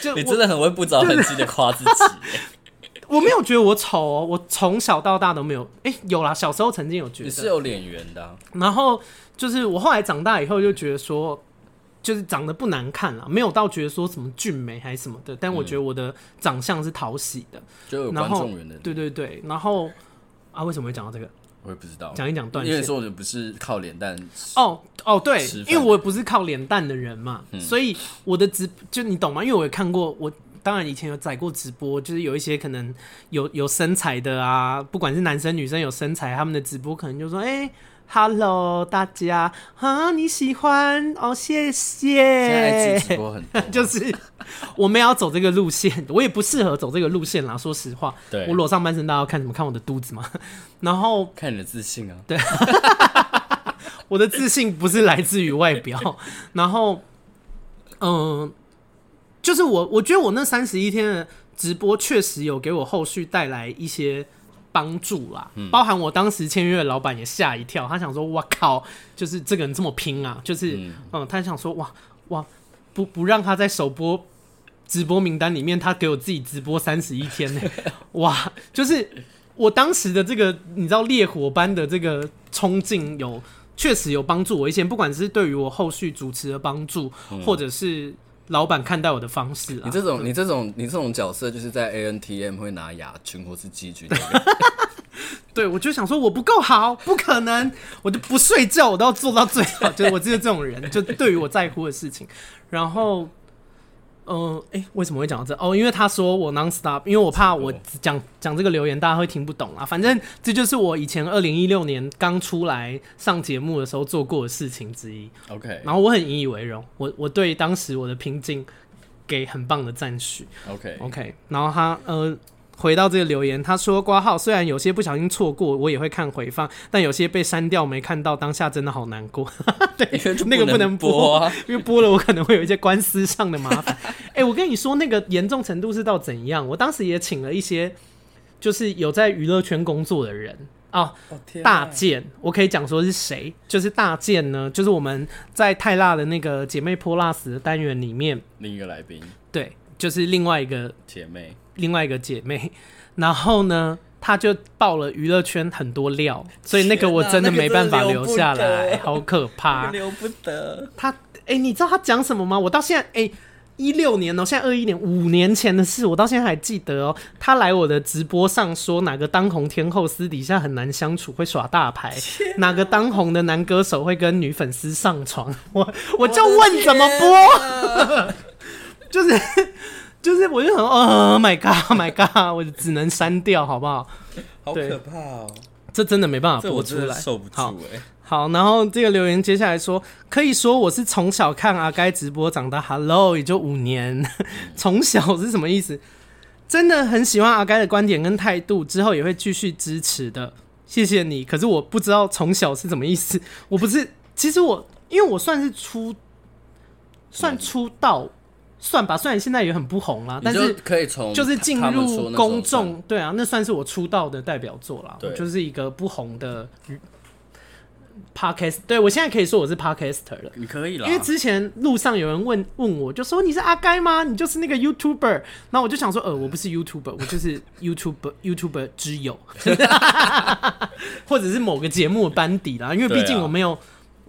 就你真的很会不着痕迹的夸自己。我没有觉得我丑哦，我从小到大都没有。哎、欸，有啦，小时候曾经有觉得。你是有脸圆的、啊。然后就是我后来长大以后就觉得说，就是长得不难看了，没有到觉得说什么俊美还是什么的。但我觉得我的长相是讨喜的，就有观众缘的。对对对，然后。啊，为什么会讲到这个？我也不知道。讲一讲断线。因为说的不是靠脸蛋。哦哦，对，因为我不是靠脸蛋的人嘛，嗯、所以我的直就你懂吗？因为我也看过，我当然以前有载过直播，就是有一些可能有有身材的啊，不管是男生女生有身材，他们的直播可能就说，哎、欸。Hello，大家啊，你喜欢哦，谢谢。现在直播很多，就是我们要走这个路线，我也不适合走这个路线啦。说实话，对，我裸上半身，大家要看什么？看我的肚子吗？然后看你的自信啊。对，我的自信不是来自于外表。然后，嗯、呃，就是我，我觉得我那三十一天的直播确实有给我后续带来一些。帮助啦，包含我当时签约的老板也吓一跳，他想说：“我靠，就是这个人这么拼啊！”就是，嗯，嗯，他想说：“哇哇，不不让他在首播直播名单里面，他给我自己直播三十一天呢，哇！就是我当时的这个，你知道烈火般的这个冲劲，有确实有帮助我一些，不管是对于我后续主持的帮助，嗯、或者是。”老板看待我的方式，你这种、你这种、你这种角色，就是在 ANTM 会拿亚军或是季军。对，我就想说我不够好，不可能，我就不睡觉，我都要做到最好。就是我就是这种人，就对于我在乎的事情，然后。嗯，哎、欸，为什么会讲到这？哦，因为他说我 nonstop，因为我怕我讲讲这个留言大家会听不懂啊。反正这就是我以前二零一六年刚出来上节目的时候做过的事情之一。OK，然后我很引以为荣，我我对当时我的平静给很棒的赞许。OK OK，然后他呃。回到这个留言，他说：“挂号虽然有些不小心错过，我也会看回放，但有些被删掉没看到，当下真的好难过。”对，那个不能播，啊，因为播了我可能会有一些官司上的麻烦。哎、欸，我跟你说，那个严重程度是到怎样？我当时也请了一些，就是有在娱乐圈工作的人哦。哦大健，我可以讲说是谁？就是大健呢，就是我们在泰辣的那个姐妹泼辣死的单元里面另一个来宾。对，就是另外一个姐妹。另外一个姐妹，然后呢，她就爆了娱乐圈很多料，所以那个我真的没办法留下来，好可怕，留不得。她哎、欸，你知道她讲什么吗？我到现在哎。欸一六年哦、喔，现在二一年，五年前的事，我到现在还记得哦、喔。他来我的直播上说，哪个当红天后私底下很难相处，会耍大牌；哪个当红的男歌手会跟女粉丝上床。我我就问怎么播，就是就是，我就想，Oh my god，Oh my god，我只能删掉，好不好？好可怕哦，这真的没办法播出来，受不住哎。好，然后这个留言接下来说，可以说我是从小看阿该直播长大，Hello，也就五年，从小是什么意思？真的很喜欢阿该的观点跟态度，之后也会继续支持的，谢谢你。可是我不知道从小是什么意思，我不是，其实我因为我算是出，算出道，算吧，虽然现在也很不红啦，但是可以从就是进入公众，对啊，那算是我出道的代表作啦，我就是一个不红的。Podcast 对，我现在可以说我是 Podcaster 了，你可以了。因为之前路上有人问问我，就说你是阿该吗？你就是那个 YouTuber。然后我就想说，呃，我不是 YouTuber，我就是 YouTuber YouTuber 之友，或者是某个节目的班底啦。因为毕竟我没有、啊、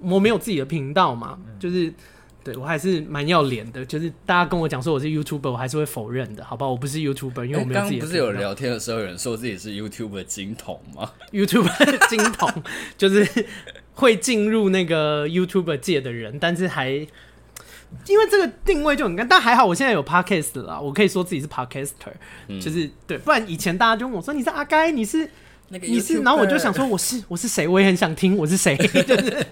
我没有自己的频道嘛，就是。对，我还是蛮要脸的，就是大家跟我讲说我是 YouTuber，我还是会否认的，好吧？我不是 YouTuber，因为我没有自己的。刚刚不是有聊天的时候有人说自己是 YouTuber 金童吗？YouTuber 金童就是会进入那个 YouTuber 界的人，但是还因为这个定位就很干，但还好我现在有 Podcast 了，我可以说自己是 Podcaster，、嗯、就是对，不然以前大家就问我说你是阿该，你是那个你是，然后我就想说我是我是谁，我也很想听我是谁，就是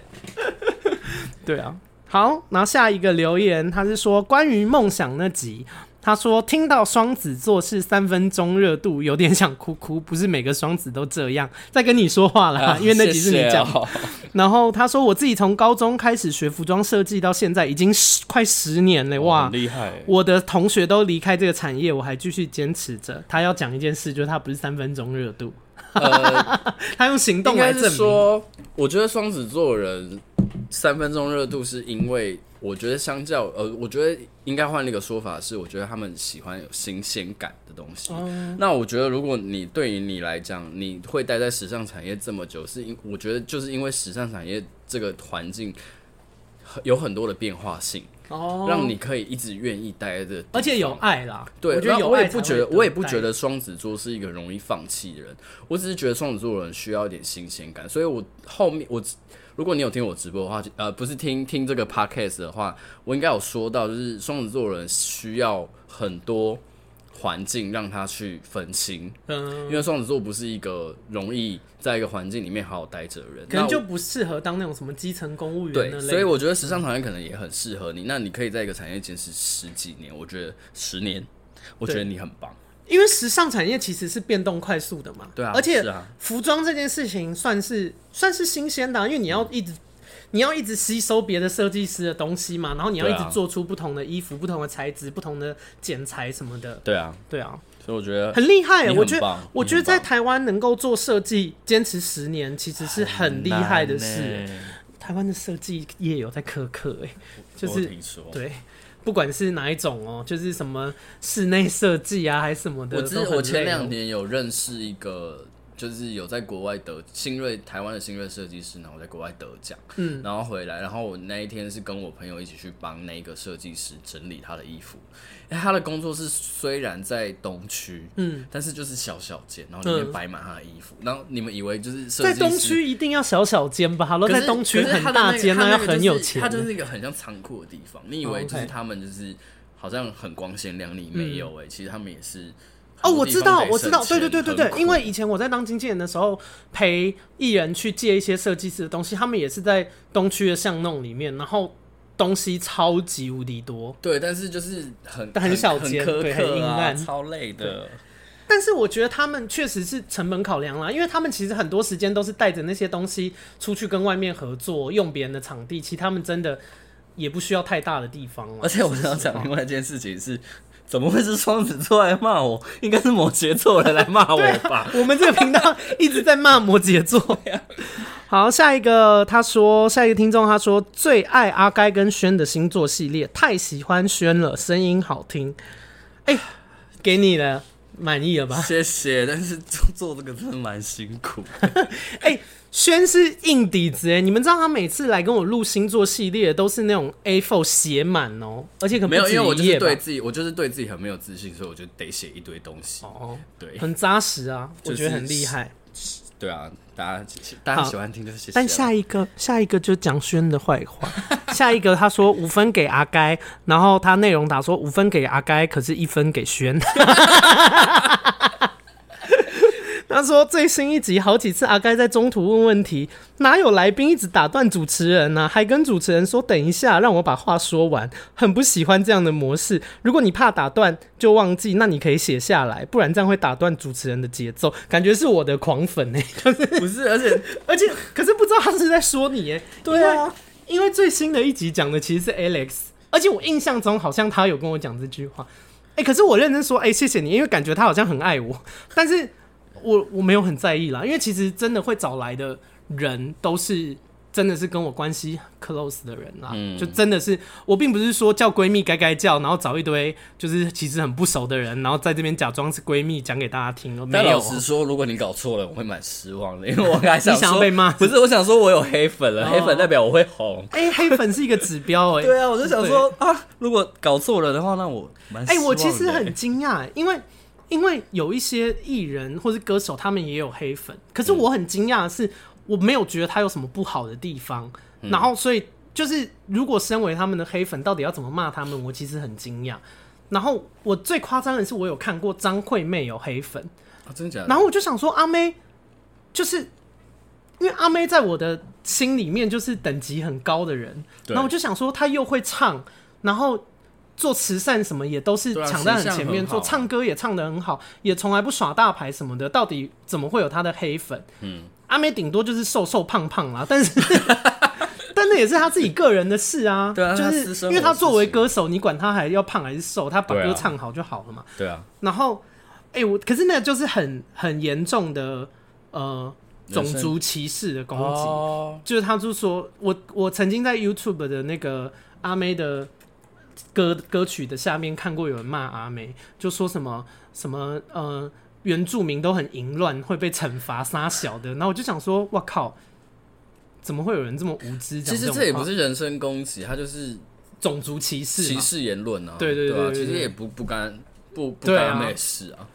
对啊。好，然后下一个留言，他是说关于梦想那集，他说听到双子座是三分钟热度，有点想哭哭。不是每个双子都这样，在跟你说话了，啊、因为那集是你讲。谢谢哦、然后他说我自己从高中开始学服装设计到现在，已经十快十年了，哇，厉害！我的同学都离开这个产业，我还继续坚持着。他要讲一件事，就是他不是三分钟热度，呃、他用行动来证明。说，我觉得双子座人。三分钟热度是因为我觉得相较呃，我觉得应该换一个说法是，我觉得他们喜欢有新鲜感的东西。嗯、那我觉得如果你对于你来讲，你会待在时尚产业这么久，是因我觉得就是因为时尚产业这个环境有很多的变化性，哦，让你可以一直愿意待在这，而且有爱啦。对，我觉得有爱，我也不觉得，我也不觉得双子座是一个容易放弃的人。我只是觉得双子座的人需要一点新鲜感，所以我后面我。如果你有听我直播的话，呃，不是听听这个 podcast 的话，我应该有说到，就是双子座人需要很多环境让他去分心，嗯，因为双子座不是一个容易在一个环境里面好好待着的人，可能就不适合当那种什么基层公务员。对，所以我觉得时尚产业可能也很适合你。那你可以在一个产业坚持十几年，我觉得十年，我觉得你很棒。因为时尚产业其实是变动快速的嘛，对啊，而且服装这件事情算是算是新鲜的啊，因为你要一直你要一直吸收别的设计师的东西嘛，然后你要一直做出不同的衣服、不同的材质、不同的剪裁什么的，对啊，对啊，所以我觉得很厉害。我觉得我觉得在台湾能够做设计坚持十年，其实是很厉害的事。台湾的设计业有在苛刻哎，就是对。不管是哪一种哦、喔，就是什么室内设计啊，还是什么的。我之我前两年有认识一个，就是有在国外得新锐台湾的新锐设计师，然后在国外得奖，嗯，然后回来，然后我那一天是跟我朋友一起去帮那个设计师整理他的衣服。哎，他的工作室虽然在东区，嗯，但是就是小小间，然后里面摆满他的衣服。然后你们以为就是在东区一定要小小间吧？好了，在东区很大间，那要很有钱。他就是一个很像仓库的地方。你以为就是他们就是好像很光鲜亮丽？没有哎，其实他们也是。哦，我知道，我知道，对对对对对。因为以前我在当经纪人的时候，陪艺人去借一些设计师的东西，他们也是在东区的巷弄里面，然后。东西超级无敌多，对，但是就是很很小间，很对，很阴暗，超累的。但是我觉得他们确实是成本考量啦，因为他们其实很多时间都是带着那些东西出去跟外面合作，用别人的场地，其实他们真的也不需要太大的地方。而且我想讲另外一件事情是，怎么会是双子座来骂我？应该是摩羯座的来骂我吧？啊、我们这个频道 一直在骂摩羯座呀。好，下一个他说，下一个听众他说最爱阿该跟轩的星座系列，太喜欢轩了，声音好听。哎、欸，给你了，满意了吧？谢谢，但是做做这个真的蛮辛苦。哎、欸，轩是硬底子哎，你们知道他每次来跟我录星座系列都是那种 A4 写满哦，而且可能没有，因为我就是对自己，我就是对自己很没有自信，所以我就得写一堆东西。哦，对，很扎实啊，我觉得很厉害。对啊，大家大家喜欢听就是谢谢。但下一个下一个就讲轩的坏话，下一个他说五分给阿该，然后他内容打说五分给阿该，可是一分给轩。他说最新一集好几次阿该在中途问问题，哪有来宾一直打断主持人呢、啊？还跟主持人说等一下，让我把话说完。很不喜欢这样的模式。如果你怕打断就忘记，那你可以写下来，不然这样会打断主持人的节奏。感觉是我的狂粉哎、欸，就 是不是？而且 而且可是不知道他是在说你哎、欸。对啊，因为最新的一集讲的其实是 Alex，而且我印象中好像他有跟我讲这句话。哎、欸，可是我认真说，哎、欸，谢谢你，因为感觉他好像很爱我，但是。我我没有很在意啦，因为其实真的会找来的人都是真的是跟我关系 close 的人啦，嗯、就真的是我并不是说叫闺蜜该该叫，然后找一堆就是其实很不熟的人，然后在这边假装是闺蜜讲给大家听。没有，老实说，如果你搞错了，我会蛮失望的，因为我还想，你想要被骂，不是，我想说我有黑粉了，哦、黑粉代表我会红。哎、欸，黑粉是一个指标哎、欸。对啊，我就想说啊，如果搞错了的话，那我蛮哎、欸，我其实很惊讶，因为。因为有一些艺人或是歌手，他们也有黑粉，可是我很惊讶的是，我没有觉得他有什么不好的地方。嗯、然后，所以就是如果身为他们的黑粉，到底要怎么骂他们？我其实很惊讶。然后我最夸张的是，我有看过张惠妹有黑粉啊，真的假的？然后我就想说，阿妹就是因为阿妹在我的心里面就是等级很高的人，对然后我就想说，她又会唱，然后。做慈善什么也都是抢在很前面，做唱歌也唱得很好，也从来不耍大牌什么的。到底怎么会有他的黑粉？嗯，阿妹顶多就是瘦瘦胖胖啦，但是 但那也是他自己个人的事啊。对啊，就是因为他作为歌手，你管他还要胖还是瘦，他把歌唱好就好了嘛。对啊。然后，哎，我可是那就是很很严重的呃种族歧视的攻击，就是他就说我我曾经在 YouTube 的那个阿妹的。歌歌曲的下面看过有人骂阿美，就说什么什么呃原住民都很淫乱会被惩罚杀小的，然后我就想说，哇靠，怎么会有人这么无知？其实这也不是人身攻击，他就是种族歧视歧视言论啊。对对对，其实也不不干不不干阿妹事啊。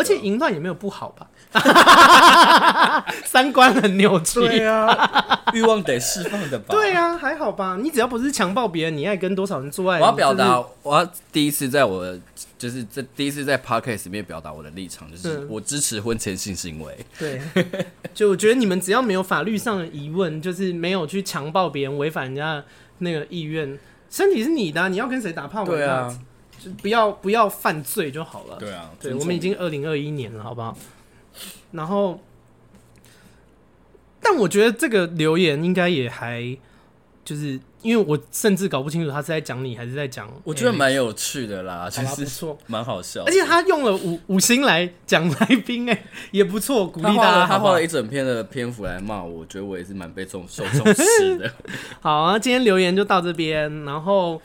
而且淫乱也没有不好吧？三观很扭曲。对啊，欲望得释放的吧？对啊，还好吧？你只要不是强暴别人，你爱跟多少人做爱？我要表达，我要第一次在我的就是这第一次在 podcast 里面表达我的立场，就是我支持婚前性行为。对，就我觉得你们只要没有法律上的疑问，就是没有去强暴别人，违反人家那个意愿，身体是你的，你要跟谁打炮？对啊。就不要不要犯罪就好了。对啊，对，我们已经二零二一年了，好不好？然后，但我觉得这个留言应该也还，就是因为我甚至搞不清楚他是在讲你还是在讲。我觉得蛮有趣的啦，其实不错，蛮好笑。而且他用了五五星来讲来宾，哎，也不错，鼓励大家。他花了一整篇的篇幅来骂我，我觉得我也是蛮被重受重视的。好啊，今天留言就到这边，然后。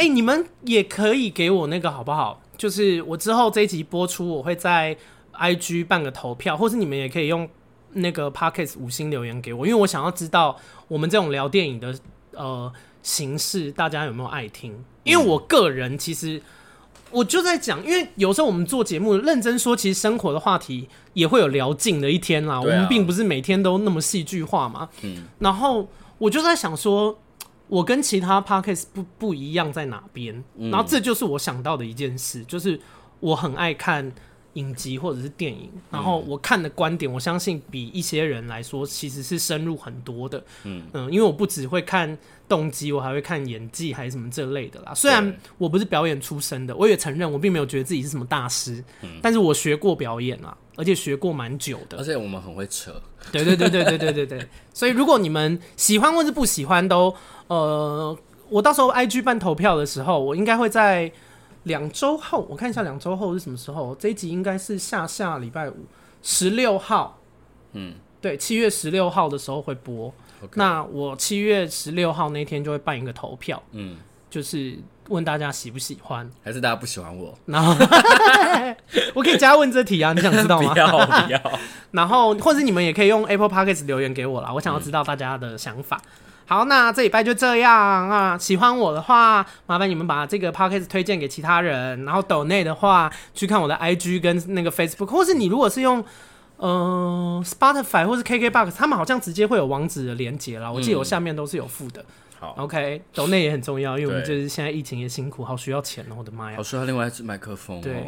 哎、欸，你们也可以给我那个好不好？就是我之后这一集播出，我会在 IG 办个投票，或是你们也可以用那个 Podcast 五星留言给我，因为我想要知道我们这种聊电影的呃形式，大家有没有爱听？因为我个人其实我就在讲，因为有时候我们做节目，认真说，其实生活的话题也会有聊尽的一天啦。啊、我们并不是每天都那么戏剧化嘛。嗯，然后我就在想说。我跟其他 podcast 不不一样在哪边？嗯、然后这就是我想到的一件事，就是我很爱看影集或者是电影，嗯、然后我看的观点，我相信比一些人来说其实是深入很多的。嗯嗯，因为我不只会看动机，我还会看演技还是什么这类的啦。虽然我不是表演出身的，我也承认我并没有觉得自己是什么大师，嗯、但是我学过表演啊，而且学过蛮久的。而且我们很会扯。对对对对对对对对。所以如果你们喜欢或是不喜欢都。呃，我到时候 IG 办投票的时候，我应该会在两周后，我看一下两周后是什么时候。这一集应该是下下礼拜五，十六号。嗯，对，七月十六号的时候会播。那我七月十六号那天就会办一个投票。嗯，就是问大家喜不喜欢，还是大家不喜欢我？然后 我可以加问这题啊，你想知道吗？不要不要。然后或者你们也可以用 Apple Podcast 留言给我啦，我想要知道大家的想法。嗯、好，那这礼拜就这样啊。喜欢我的话，麻烦你们把这个 Podcast 推荐给其他人。然后抖内的话，去看我的 IG 跟那个 Facebook，或是你如果是用。呃，Spotify 或是 KKBOX，他们好像直接会有网址的连接啦。我记得我下面都是有附的。好，OK，抖内也很重要，因为我们就是现在疫情也辛苦，好需要钱哦、喔！我的妈呀，好需要另外一支麦克风、喔。对，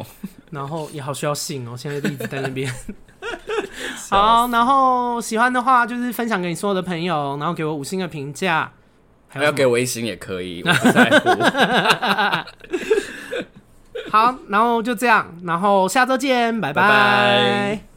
然后也好需要信哦、喔。现在一直在那边。好，然后喜欢的话就是分享给你所有的朋友，然后给我五星的评价，还要给我一星也可以，我不在乎。好，然后就这样，然后下周见，拜拜。拜拜。